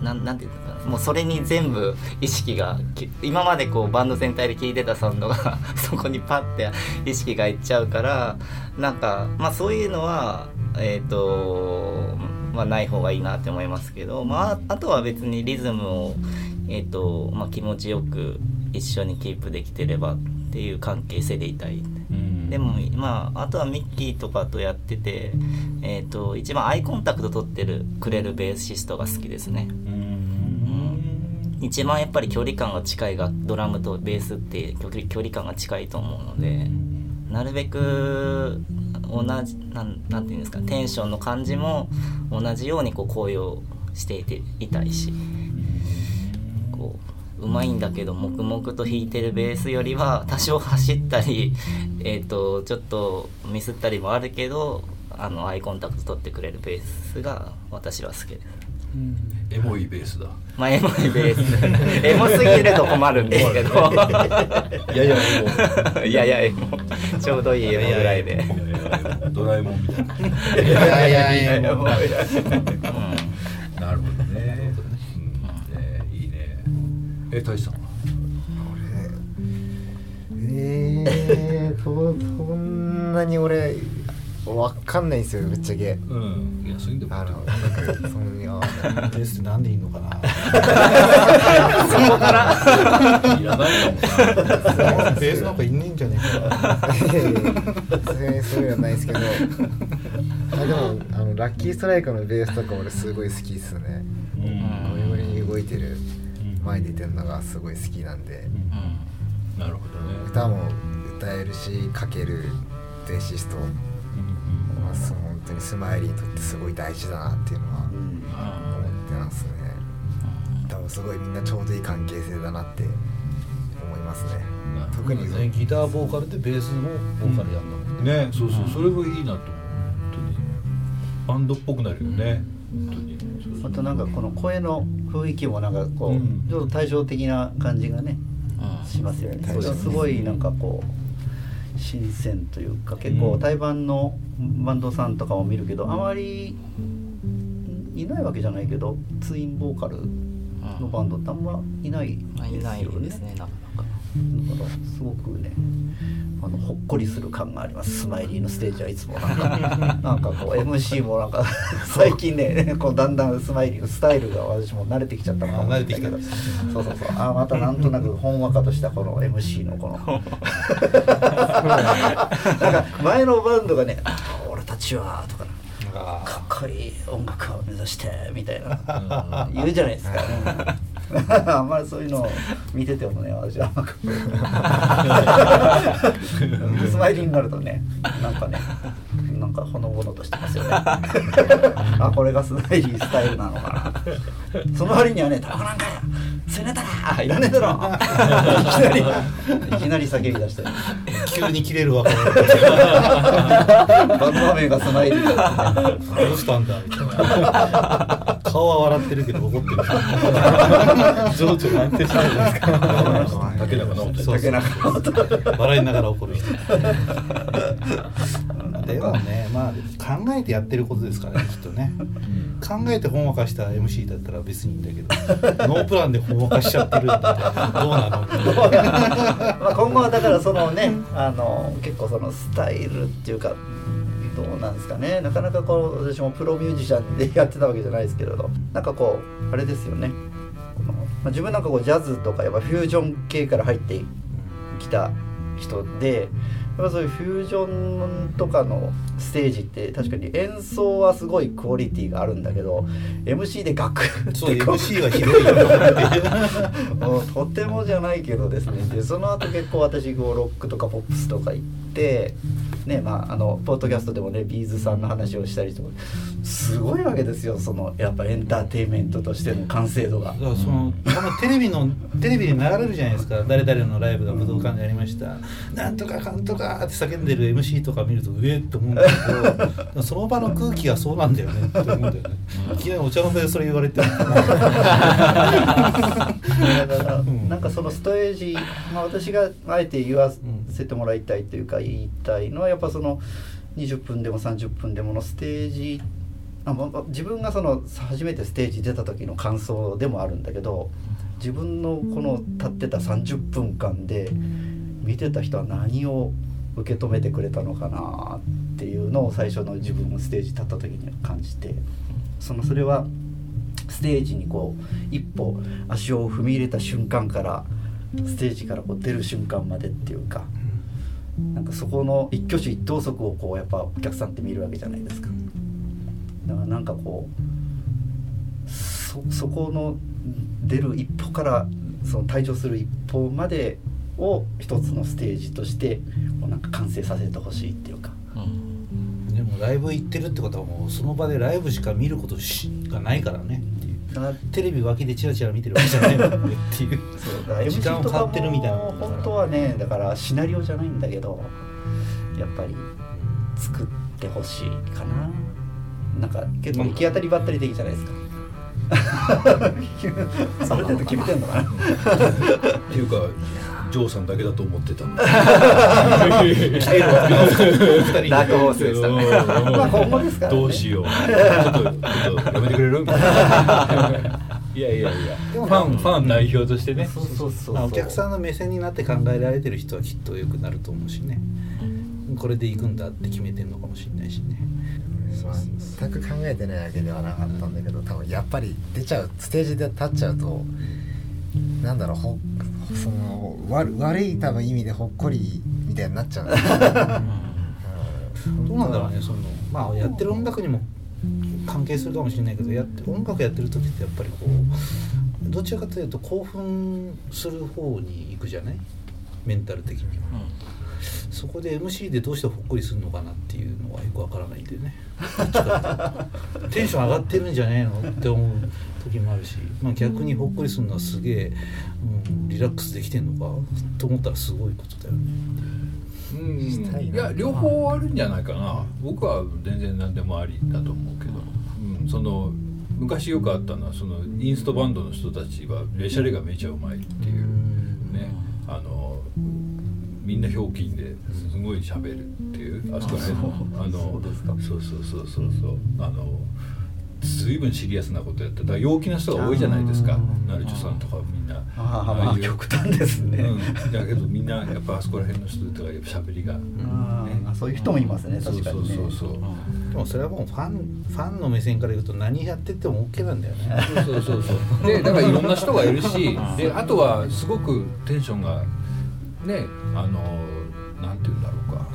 うななんていうのかな。もうそれに全部意識が今までこうバンド全体で聴いてたサウンドが そこにパッて意識がいっちゃうからなんかまあそういうのはえっ、とまあない方がいいなって思いますけどまああとは別にリズムをえーとまあ、気持ちよく一緒にキープできてればっていう関係性でいたい。でもまああとはミッキーとかとやってて、えー、と一番アイコンタクト取ってるくれるベーシストが好きですね。一番やっぱり距離感が近いがドラムとベースって距離距離感が近いと思うのでなるべく同じなんなんていうんですかテンションの感じも同じようにこう声をしていていたいしこううまいんだけど黙々と弾いてるベースよりは多少走ったり、えー、とちょっとミスったりもあるけどあのアイコンタクト取ってくれるベースが私は好きです。エモいベースだ。まあエモいベース。エモすぎると困るんですけど。い やいやエモ。い やいやエモ。ちょうどいいエモぐらいで。いやいやエモ。ドラえもんみたいな。いやいやいやうん。なるほどね。いいねえ大志さんは？えー、そそんなに俺わかんないんですよぶっちゃけ。うん。いやそういうんでもあのなんかそのいやベースなんでいいのかな？いらないかもな。ベースなんかいんねえんじゃねえかさすがにそういうのはないですけど。あでもあのラッキーストライクのベースとか俺すごい好きっすね。うんゴリゴリに動いてる前に出てるのがすごい好きなんで。なるほどね。歌も歌えるし書けるベーシストまあそう本当にスマイリーにとってすごい大事だなっていうのは思ってますね。多分すごいみんなちょうどいい関係性だなって思いますね。特にねギターボーカルでベースもボーカルやんだもんね。ね。そうそう。それがいいなと思う。本当に。バンドっぽくなるよね。本当に。あとなんかこの声の雰囲気もなんかこう、うん。ちょっと対照的な感じがねしますよね。それはすごいなんかこう新鮮というか結構うん。対バンのバンドさんとかも見るけどあまりいないわけじゃないけどツインボーカルのバンドってあんまいないまあいないですねなかなか。だからすごくねあのほっこりする感があります。スマイリーのステージはいつもなんか。なんかこう MC もなんか最近ねこうだんだんスマイリーのスタイルが私も慣れてきちゃったのかもしれないけど。そうそうそう。あまたなんとなくほんわかとしたこの MC のこの。なんか前のバンドがね「俺たちは」とかあかっこいい音楽を目指してみたいな。言うじゃないですか、あんまりそういうのを見ててもね私はあんまかっ スマイリーになるとねなんかねなんかほのぼのとしてますよね。あこれがスマイリースタイルなのかな。その割にはね「タバコなんかや吸い。ねえだらいらねえだろ」いきなりいきなり叫び出して。急に切れるわ。け バンド名がどうしたんだ。みたいな顔は笑ってるけど怒ってる。情緒が安定しないですか。竹中直人。竹中直人。笑いながら怒る人でもね。まあ考えてやってることですからね きっとね。考えてほんわかした MC だったら別にいいんだけどノープランでほんわかしちゃってるんだどうなの？まあ今後はだからそのねあの結構そのスタイルっていうかどうなんですかね。なかなかこう私もプロミュージシャンでやってたわけじゃないですけれどなんかこうあれですよね。まあ、自分なんかこうジャズとかやっぱフュージョン系から入ってきた人でやっぱそういうフュージョンとかのステージって確かに演奏はすごいクオリティがあるんだけど MC でガクッそう MC はひどいよ もうとてもじゃないけどですね。でその後結構私こうロックとかポップスとか行ってねまああのポッドキャストでもねビーズさんの話をしたりとかすごいわけですよそのやっぱエンターテインメントとしての完成度が。そのこのテレビのテレビで流れるじゃないですか。誰々のライブが武道館でやりました。なんとかかんとかって叫んでる MC とか見ると上って思うんだけどその場の空気がそうなんだよね。って思うんだよね。いきなりお茶の間でそれ言われても。だからんなんかそのストージ、まあ、私があえて言わせてもらいたいというか言いたいのはやっぱその20分でも30分でものステージあ自分がその初めてステージ出た時の感想でもあるんだけど自分のこの立ってた30分間で見てた人は何を受け止めてくれたのかなっていうのを最初の自分のステージ立った時に感じてそのそれはステージにこう一歩足を踏み入れた瞬間からステージからこう出る瞬間までっていうかなんかそこの一挙手一投足をこうやっぱお客さんって見るわけじゃないですか。だからなんかこうそそこの出る一歩からその退場する一歩までを一つのステージとしてこうなんか完成させてほしいっていうか。うんでもライブ行ってるってことはもうその場でライブしか見ることしかないからねうだテレビ脇でチラチラ見てるわけじゃないもんね。っていう。そう。だから時間 MC と買ってるみたいな。もんだから本当はねだからシナリオじゃないんだけどやっぱり作ってほしいかな。なんか結構行き当たりばったり的じゃないですか。ある程度決めてんのかな。っていうかジョーさんだけだと思ってたの。ダークホースで。したね。まあ今後ですからね。どうしよう。ちょっとやめてくれるみたいないやいやいや。ファンファン代表としてね。そうそうそうまあお客さんの目線になって考えられてる人はきっと良くなると思うしね。これで行くんだって決めてんのかもしれないしね。まあ全く考えてないわけではなかったんだけど多分やっぱり出ちゃうステージで立っちゃうとなんだろうほその悪悪い多分意味でほっこりみたいになっちゃう。ん。だよねどうなんだろうねそのまあやってる音楽にも関係するかもしれないけどやって音楽やってる時ってやっぱりこうどちらかというと興奮する方に行くじゃない？メンタル的には、そこで MC でどうしてほっこりするのかなっていうのはよくわからないんでね。どっちかっていうと。テンション上がってるんじゃねえの？って思う時もあるし、まあ、逆にほっこりするのはすげえ、うん、リラックスできてんのかと思ったらすごいことだよね。うん。いや両方あるんじゃないかな。僕は全然何でもありだと思うけど、うん、その昔よくあったのはそのインストバンドの人たちはレシャレがめちゃうまいっていう。ね。あのみんなひょうきんですごい喋るっていう。あそこら辺のそうそうそうそうそう。あの随分シリアスなことやってだから陽気な人が多いじゃないですか。ナルチョさんとかみんな。ああ極端ですね、うん、だけどみんなやっぱあそこら辺の人とかやっぱ喋りが、ああそういう人もいますねそう確かにね。そうそうそう。でもそれはもうファンファンの目線から言うと何やってても OK なんだよね。そうそうそうそう。でだからいろんな人がいるしであとはすごくテンションがねあのなんて言うんだろうか。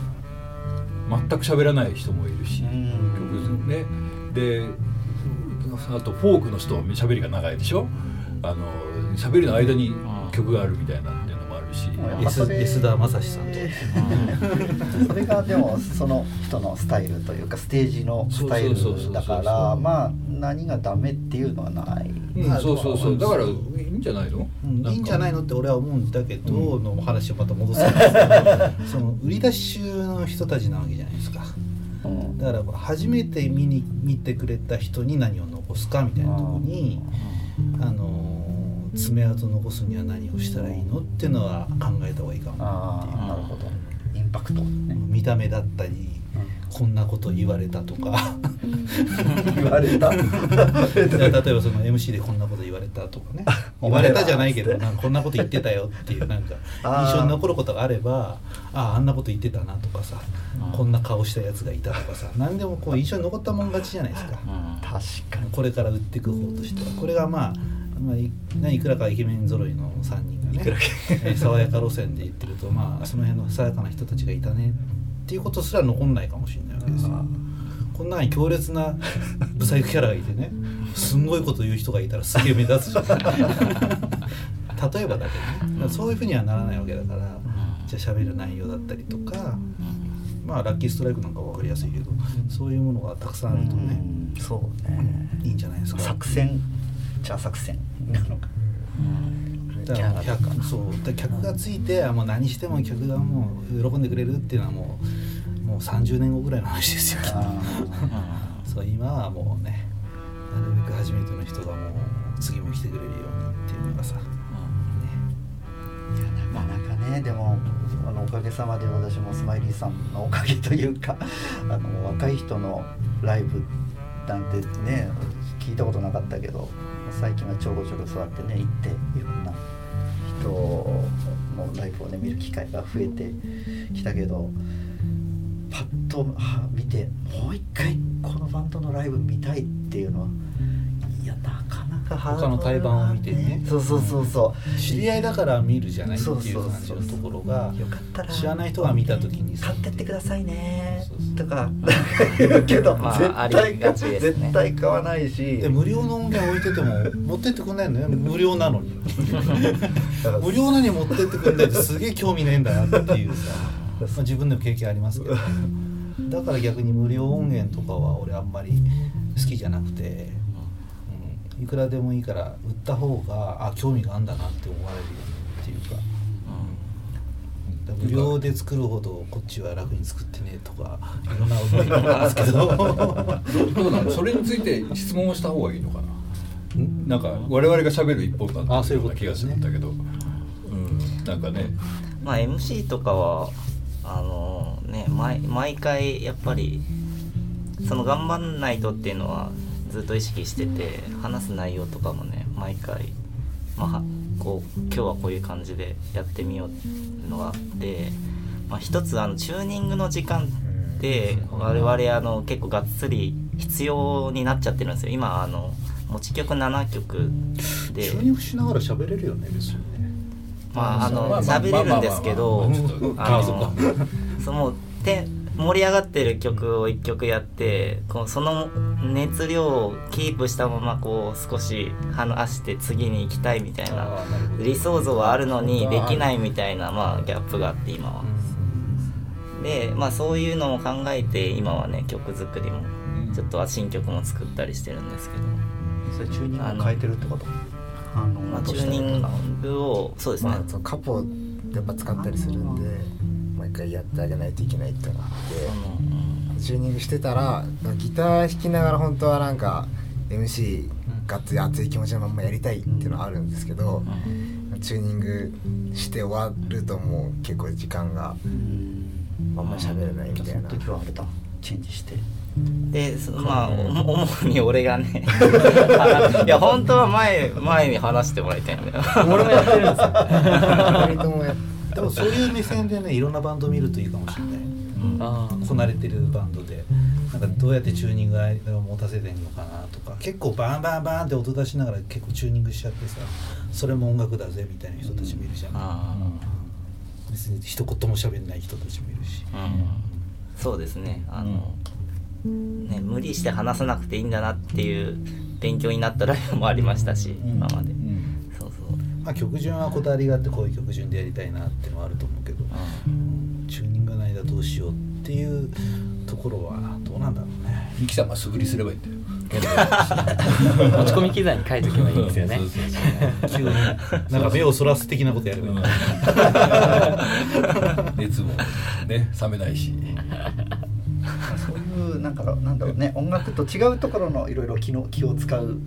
全く喋らない人もいるしね。であとフォークの人は喋りが長いでしょ？あの喋りの間に曲があるみたいなっていうのもあるし。やっぱ S それ S 田正史さんとそれがでもその人のスタイルというかステージのスタイルだからまあ何がダメっていうのはない、うんそうそうそう。だからいいんじゃないの、うんいいんじゃないののって俺は思うんだけど、の話をまた戻す。んですけどその売り出し中の人たちなわけじゃないですかうん。だから初めて見に見てくれた人に何を残すかみたいなところにあの爪痕残すには何をしたらいいのっていうのは考えた方がいいかもなああなるほど。インパクト、ね、見た目だったりこんなこと言われたとか。言われた。例えばその MC でこんなこと言われたとかね。言われたじゃないけどなんかこんなこと言ってたよっていうなんか 印象に残ることがあればあああんなこと言ってたなとかさこんな顔したやつがいたとかさ何でもこう印象に残ったもん勝ちじゃないですか。確かに。これから売っていく方としては。これがまあまあ、いいくらかイケメン揃いの3人がねえー爽やか路線で言ってるとまあその辺の爽やかな人たちがいたねっていうことすら残んないかもしれないわけです。よこんなに強烈なブサイクキャラがいてねすんごいこと言う人がいたらすげえ目立つじゃん。例えばだけどね。そういうふうにはならないわけだからじゃあ喋る内容だったりとかまあラッキーストライクなんかは分かりやすいけどそういうものがたくさんあるとねうん。そうね。いいんじゃないですか。作戦。じゃあ作戦。なのかだから客そう。で客がついてあもう何しても客がもう喜んでくれるっていうのはもうもう30年後ぐらいの話ですよ。そう今はもうねなるべく初めての人がもう次も来てくれるようにっていうのがさ、ね、ーいやなかなかねでもあのおかげさまで私もスマイリーさんのおかげというか あの若い人のライブなんてね聞いたことなかったけど最近はちょこちょこそうやってね行っていろんな人のライブをね見る機会が増えてきたけどパッと見てもう一回このバンドのライブ見たいっていうのは他の対バンを見てね。そうそうそうそう。知り合いだから見るじゃないってそういうそうそう感じのところがよかったら。知らない人が見た時にさ買ってってくださいねとか。言うけど、まあ絶あ対絶対買わないし。で無料の音源置いてても持ってってくんないのよ無料なのに。だから無料なのに持ってってくんないってすげえ興味ねえんだなっていうさ、まあ、自分でも経験ありますけどだから逆に無料音源とかは俺あんまり好きじゃなくて、うん、いくらでもいいから売った方があ興味があんだなって思われるようにっていうか。だから無料で作るほどこっちは楽に作ってねとかいろんな思いがありますけど。どうなのそれについて質問をした方がいいのかな？なんか我々が喋る一本だったあそういうことような気がするんだけど、うん、なんかね。まあ MC とかはあのね毎毎回やっぱりその頑張んないとっていうのはずっと意識してて話す内容とかもね毎回、まあは、こう今日はこういう感じでやってみようっていうのがあって、まあ、一つあのチューニングの時間って我々あの結構がっつり必要になっちゃってるんですよ。今あの持ち曲7曲で。チューニングしながら喋れるよね別にね。まああの喋れるんですけどまあのそのて盛り上がってる曲を1曲やってこうその熱量をキープしたままこう少し話して次に行きたいみたいな理想像はあるのにできないみたいなまあギャップがあって今は。でまあそういうのも考えて今はね曲作りもちょっとは新曲も作ったりしてるんですけど、それチューニング変えてるってこと？あのまあ、チューニングをそうですね、まあ、そのカポやっぱ使ったりするんで。毎回やってあげないといけないっていうのがあってチューニングしてたらギター弾きながら本当はなんか MC がっつり熱い気持ちのまんまやりたいっていうのはあるんですけどうんチューニングして終わるともう結構時間があんまり喋れないみたいな。その時はあれだ。チェンジして。でそまあお 主に俺がね。いや本当は前前に話してもらいたいんだよ俺もやってるんですよ。2人ともやっでもそういう目線でねいろんなバンド見るといいかもしれない。あー。こなれてるバンドで。なんかどうやってチューニングを持たせてんのかなとか。結構バンバンバンって音出しながら結構チューニングしちゃってさそれも音楽だぜみたいな人たちもいるじゃん、あ別に一言も喋んない人たちもいるし。ーうん。そうですね。あの、ね無理して話さなくていいんだなっていう勉強になったライブもありましたし、今まで、まあ曲順はこだわりがあってこういう曲順でやりたいなっていうのはあると思うけど、うん。チューニングがないだどうしようっていうところはどうなんだろうね。ミキさんは素振りすればいいんだよ。持ち込み機材に書いとけばいいんですよね。急になんか目をそらす的なことやればいい、熱もね冷めないし。そういうなんかなんだろうね音楽と違うところのいろいろ気の気を使う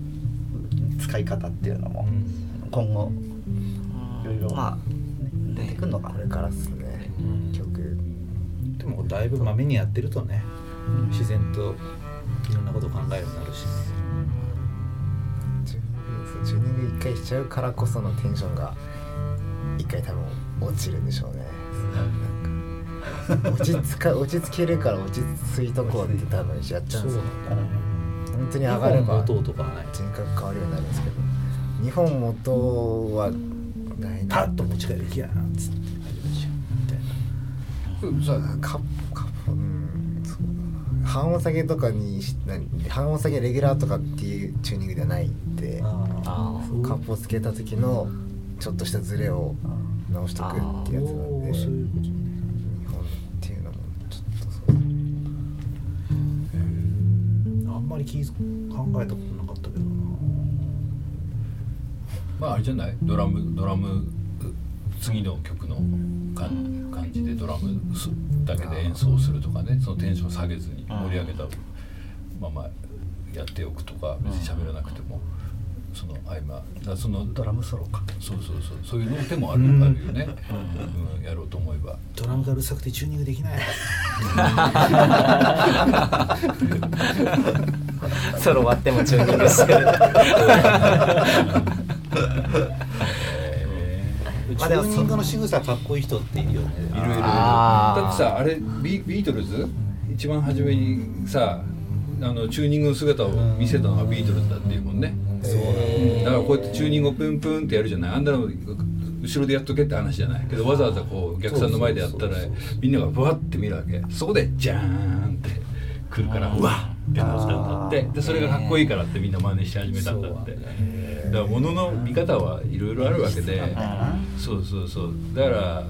使い方っていうのもうん。今後いろいろ。まあ出てくるのか。なこれからっすね。曲。でもだいぶまめにやってるとね自然といろんなこと考えるようになるしね。チューニングそうチューニング一回しちゃうからこそのテンションが一回多分落ちるんでしょうね。落ち着か落ち着けるから落ち着いとこうって多分やっちゃうんですよ。本当に上がれば日本の音とかはない。人格変わるようになるんですけど。日本元はパッと持ち帰るギャーンっつって。みたいなさカカうん。そうだ。な半音下げとかにし何半音下げレギュラーとかっていうチューニングではないんで。あカップをつけた時のちょっとしたズレを直しとくってやつなんでそういうことね日本っていうのもちょっとそう。あんまり気考えたことなかったけどなまああれじゃない？ドラムドラム次の曲の感感じでドラムすだけで演奏するとかねそのテンション下げずに盛り上げたままやっておくとか別に喋らなくてもその合間。だそのドラムソロか。そうそうそう。そういうの手もある,、うん。あるよね、うん、やろうと思えば。ドラムがうるさくてチューニングできない。あ ソロ終わってもチューニングしてる チュー。ニングの仕草かっこいい人っているよね。いろいろ。だってさあれビビートルズ？一番初めにさあのチューニングの姿を見せたのがビートルズだっていうもんね。そうだ。だからこうやってチューニングをプンプンってやるじゃない？あんなの後ろでやっとけって話じゃない？けどわざわざこうお客さんの前でやったらみんながブワッて見るわけ。そこでジャーンって来るからうわっってたんだって。でそれがかっこいいからってみんな真似し始めたんだって。だから物の見方はいろいろあるわけで。そうそうそう。だから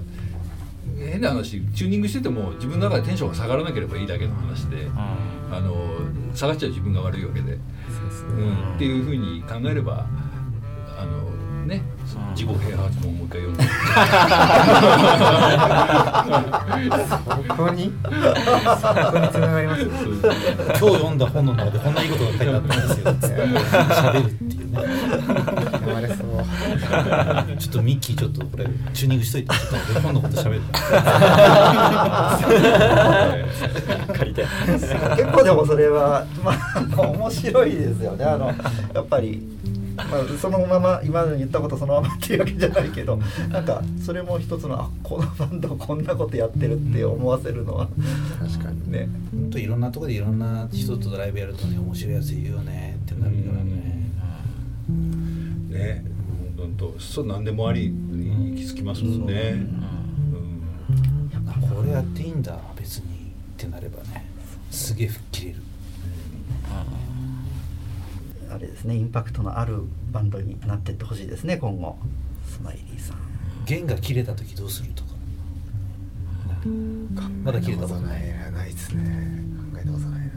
変な話チューニングしてても自分の中でテンションが下がらなければいいだけの話であの下がっちゃう自分が悪いわけで、うん、っていうふうに考えればあのね。自己啓発ももう一回読んで。ここに？ここにつながります今日読んだ本の中でこんないいことが書いてあったんですよ。喋るっていうね。れそうちょっとミッキーちょっとこれチューニングしといて。ちょっと俺本のこと喋る借りて。結構でもそれはまあ面白いですよね。あのやっぱり、まあ、そのまま今の言ったことそのままっていうわけじゃないけどなんかそれも一つのあこのバンドこんなことやってるって思わせるのは。確かに。ね。本当いろんなところでいろんな人とドライブやるとね面白いやついるよねってなるからね。ね。本当そう何でもありに行き着きますもんね、う。ん。あこれやっていいんだ別に。ってなればねすげえ吹っ切れるあれですねインパクトのあるバンドになってってほしいですね今後。スマイリーさん。弦が切れた時どうするとか。まだ切れたことない。ないないですね。考えたことないな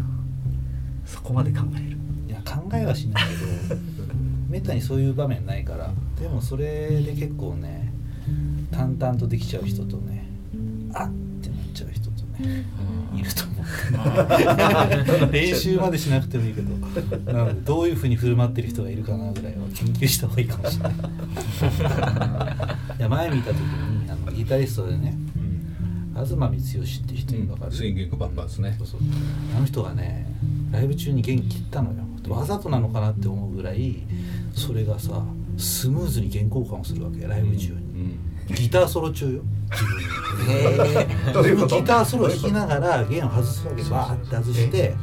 そこまで考える。いや考えはしないけど めったにそういう場面ないから。でもそれで結構ね淡々とできちゃう人とねあってなっちゃう人とねいると思う。練習までしなくてもいいけどなのでどういうふうに振る舞ってる人がいるかなぐらいは研究した方がいいかもしれないいや前見た時にあのギタリストでね東光義って人に分かる、スインギングバンバンですねそうそうあの人がねライブ中に弦切ったのよわざとなのかなって思うぐらいそれがさスムーズに弦交換をするわけライブ中に、ギターソロ中よ。自分どういうこと？ギターソロ弾きながら弦を外すわけバーって外して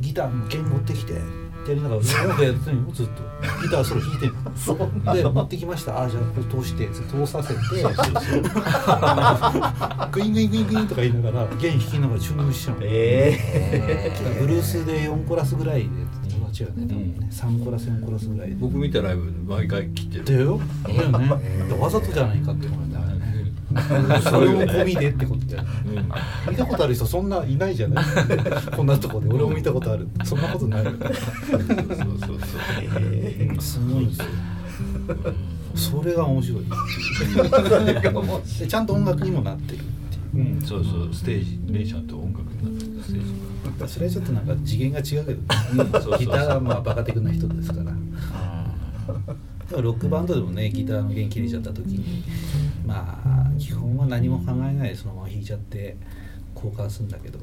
ギターの弦持ってきてってやりながら音楽やってるのにずっとギターソロ弾いてるの。で持ってきました。あじゃあこれ通してつって通させてグ イングイングイングインとか言いながら弦弾きながらチューニングしちゃうの。えブルースで4コラスぐらいで友達がね多分ね3コラス4コラスぐらいで。僕見たライブ毎回切ってる。だよ。だよね。わざとじゃないかって思それも込みでってことだよ。見たことある人そんないないじゃない。こんなとこで俺も見たことある。そんなことない。よそうそうそう。すごい。んですよそれが面白い。でちゃんと音楽にもなってるっていう。うん、そうそう。ステージねちゃんと音楽になってる。ステージそれはちょっとなんか次元が違うけど、ギターはまあバカ的な人ですから。でもロックバンドでもねギターの弦切れちゃった時にまあ基本は何も考えないでそのまま弾いちゃって交換するんだけど、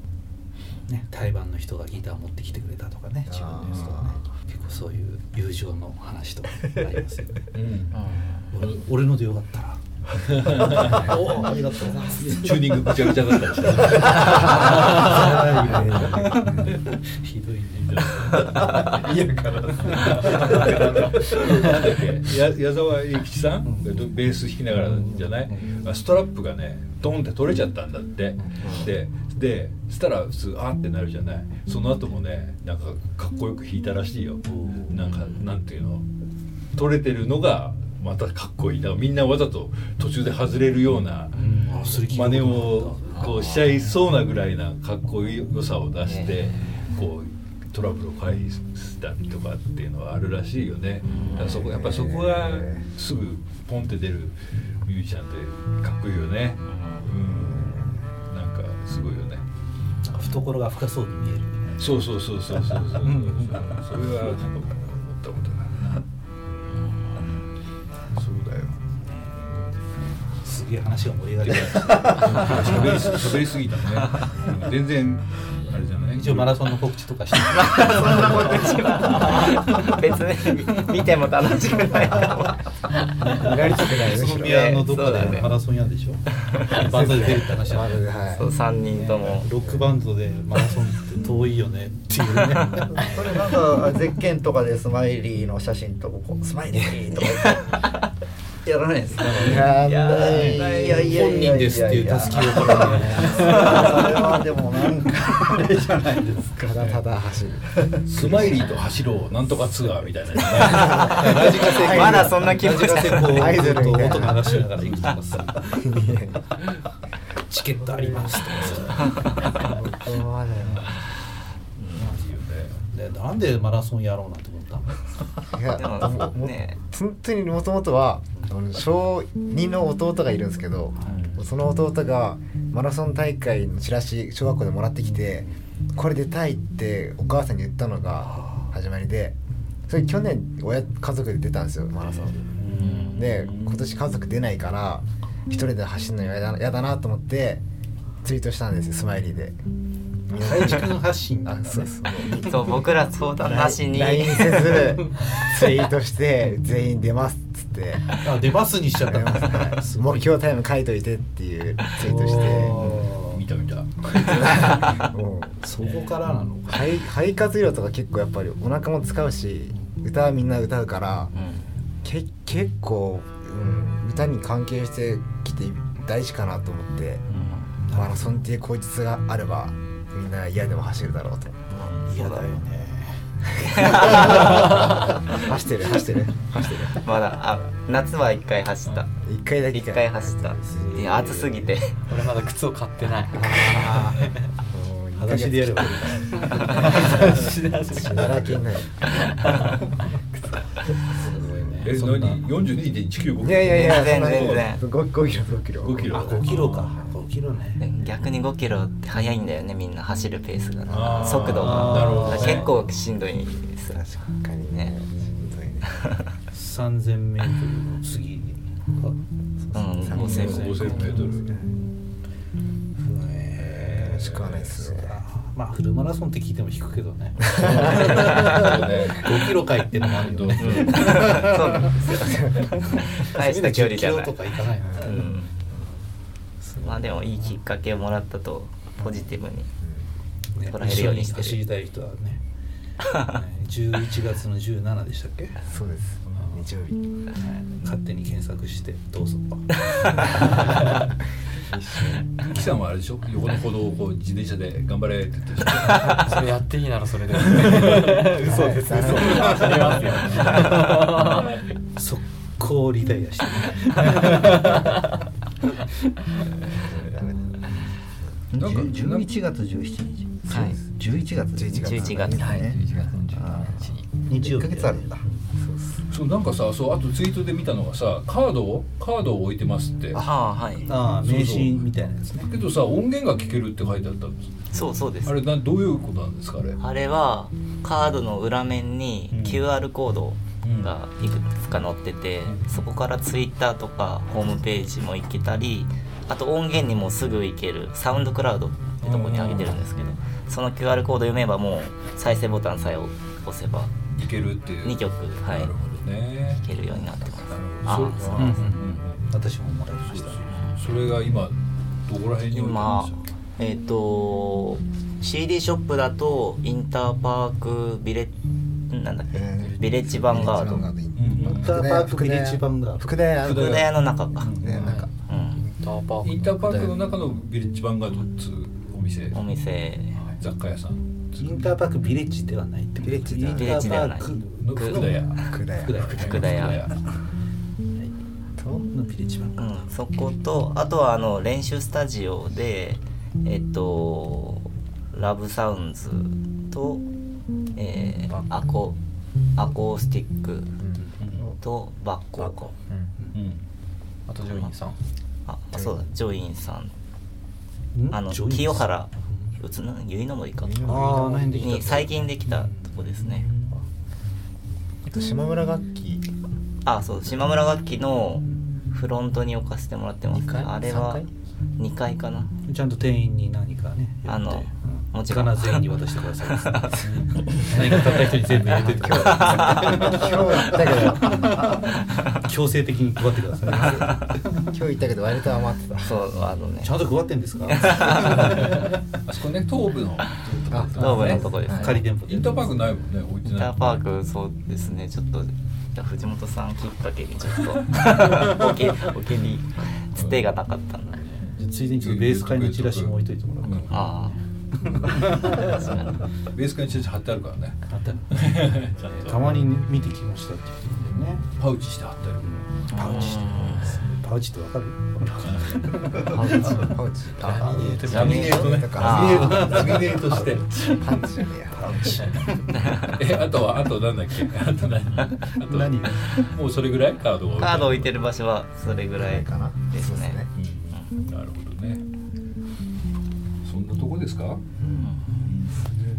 ね、対バンの人がギター持ってきてくれたとかね自分のやつとかね。結構そういう友情の話とかありますよね。うん。俺俺のでよかったら おありがとうございます。チューニングぐちゃぐちゃだったりして。ひどいね。家からや矢沢永吉さん、ベース弾きながらじゃない、ストラップがねドンって取れちゃったんだって、ででそしたら普通あーってなるじゃない？その後もねなんかかっこよく弾いたらしいよ。なんかなんていうの？取れてるのがまたかっこいいだからみんなわざと途中で外れるような真似をこうしちゃいそうなぐらいなかっこよさを出してこうトラブルを回避したりとかっていうのはあるらしいよね。だからそこやっぱそこがすぐポンって出るミュージシャンってかっこいいよね。うん。なんかすごいよね。懐が深そうに見えるそうそうそうそうそうそう。そうそれは思ったことだなそげえ話が盛り上がり喋りす喋りすぎたね。う ん全然あれじゃない？一応マラソンの告知とかして別に見ても楽しくないか見られたくないのどっかそうだね。でマラソンやんでしょ？バンドで出るって話そう3人とも。ロックバンドでマラソンって遠いよねっていうね。それなんかゼッケンとかでスマイリーの写真とこうスマイリーとかやらないです。かやんいやない。いやいやいや本人ですっていうたすきを取られてそれはでもなんかあれじゃないですかただただ走るスマイリーと走ろうなんとかツアーみたいなね。ラジカセまだそんな気ラ分ジカセこうアイドルと音流しながら行くとかさチケットありますとかでなんでマラソンやろうなんて思った？のいやでもももね本当にもともとは小2の弟がいるんですけど、その弟がマラソン大会のチラシ小学校でもらってきてこれ出たいってお母さんに言ったのが始まりでそれ去年親家族で出たんですよマラソン。で今年家族出ないから一人で走るの嫌だ嫌だなと思ってツイートしたんですよスマイリーで海地君発信あそうそう。そう僕ら相談なしに。LINE せずツイートして全員出ますっつって。あ出ますにしちゃった。のはい。目標タイム書いといてっていうツイートして。見た見た。もう。そこからなのか。肺肺活量とか結構やっぱりお腹も使うし歌はみんな歌うからうん。け結構、うん、歌に関係してきて大事かなと思って。マラソンっていう口実があればみんな嫌でも走るだろうと。嫌だよね。走ってる走ってる。走ってる。まだあ夏は一回走った。一回だけ一回走った。いや暑すぎて。俺まだ靴を買ってな い。裸足でやればいい。血だらけになる。え何？42.195いやいやいや全然全然。5, 5キロ5キロ。5キロ。あ5キロか。5キロね。逆に5キロって速いんだよねみんな走るペースが。速度が。なるほどね。結構しんどいです確かにね。んどいね。3000メートルの次に。うん5000 5000メートル。えしくはないっすねまあフルマラソンって聞いても引くけどね。そうね5キロかいってのもあるよね。そうなんですよ。大した距離じゃ10ない。とかいかないのうんまあでもいいきっかけをもらったとポジティブにね捉えるようにしてる。一緒走りたい人はね。ね11月の17でしたっけ？そうです。日曜日。勝手に検索してどうぞ。キさんはあれでしょ？横の歩道をこう自転車で頑張れって言って それやっていいならそれで。嘘です。嘘。走りますよ。速攻リタイアしてねなんか。11月17日。はい。11月11月。11月。はい。あー1日。曜日ヶ月あるんだ。そうなんかさそうあとツイートで見たのがさカードをカードを置いてますって。ああはい。ああ名刺みたいなやつね。けどさ音源が聞けるって書いてあったんです。そうそうです。あれなどういうことなんですかあれ。あれはカードの裏面にうん。QR コードがいくつか載ってて、そこから Twitter とかホームページも行けたりあと音源にもすぐ行けるサウンドクラウドってとこに上げてるんですけどその QR コード読めばもう再生ボタンさえ押せばいけるっていう。2曲はい。なるほどね。いけるようになってます。そあれそう。うんうんうん。私ももらいました。それが今どこら辺に今ですかえっ、と CD ショップだとインターパークビレなんだっけ、えー。ビレッジヴァンガード。うん。インターパークビレッジバンガード。福田屋福田福田屋の中か、ねなんか。うん、ターパーク。インターパークの中のビレッジヴァンガードっつうお店。お店。雑貨屋さん。インターパークビレッジではないって。ビレッジではインタビレッジではないーパークの福田屋。福田屋。福田屋。福田屋。とのビレッジバンガーうん、そことあとはあの練習スタジオでえっとラブサウンズと、えーアコアコースティックとバッコ。バッコ。うん。うん。あとジョインさん。ああそうだ。ジョイン。さん。ドあの清原。うつの？結の森か。あに最近できたとこですね。あと島村楽器。あそう島村楽器のフロントに置かせてもらってますあれは三2階かな。ちゃんと店員に何かねあのうんもちろん必ず全員に渡してください。何か買った人に全部入れて今日言ったけどい強制的に配ってください今日言ったけど割と余ってたそうあのねちゃんと配ってんです。かあそこね東部のあ東部のとこですね仮店舗でインターパークないもんね置いてないインターパークそうですね。ちょっと藤本さんきっかけにちょっとおけおけにつてがなかったんだついでにちょっとベース会のチラシも置いといてもらうかああ確かにベース会に貼ってあるからね。たたまに見てきましたってね。パウチして貼ってある。パウチパウチってわかる？パウチ。パウチ。ラミネートね。あーラミネートして。パンチねパウチ。えあとはあとなんだっけ？あと何？あと何？もうそれぐらい？カードが置いてある。カード置いてる場所はそれぐらいかな。ですねですか？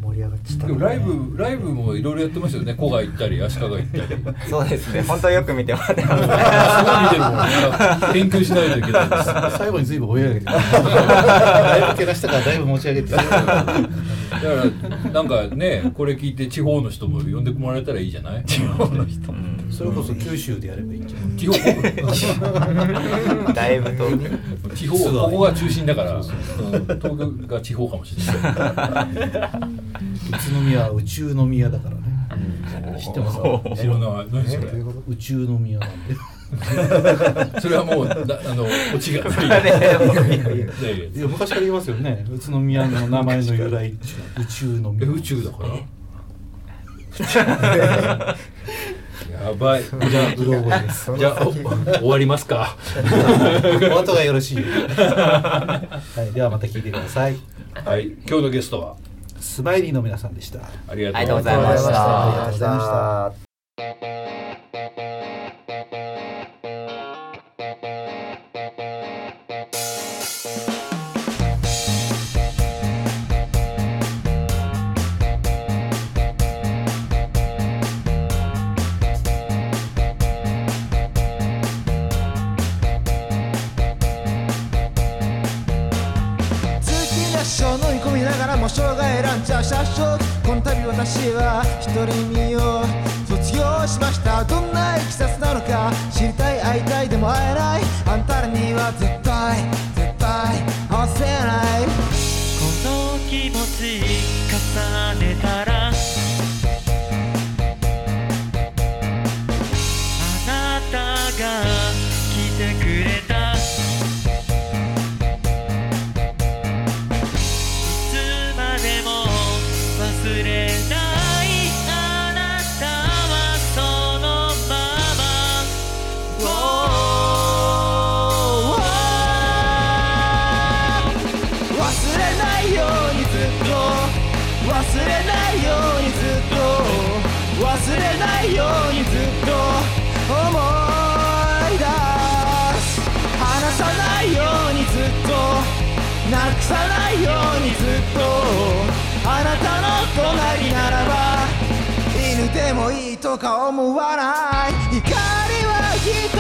盛り上がっちゃライブライブもいろいろやってますよね。古賀行ったり足利行ったり。そうですね。本当よく見てもらってます。すごい見てるもん。研究しないといけないです。最後に随分追い上げてだいぶけなしたからだいぶ持ち上げてだからなんかねこれ聞いて地方の人も呼んでもらえたらいいじゃない？地方の人。うん。それこそ九州でやればいいんじゃない地方。だいぶ遠く地方ここが中心だからうん東京が地方かもしれない。宇都宮は宇宙の宮だからね。知ってます知らない。何それ？宇宙の宮なんで それはもうだあのオチがないやいやいや昔から言いますよね。宇都宮の名前の由来。宇宙の宇宙だから？やばい。じゃあうろ覚えですじゃ終わりますか。お後がよろしいはい、ではまた聞いてください。はい。今日のゲストは？スマイリーの皆さんでした。ありがとうございましありがとうございた。ましたみながらも生涯選んじゃう車掌この度私は独り身を卒業しましたどんないきさつなのか知りたい会いたいでも会えないあんたらには絶対絶対合わせないこの気持ちさないようにずっと。あなたの隣ならば犬でもいいとか思わない。怒りは一つ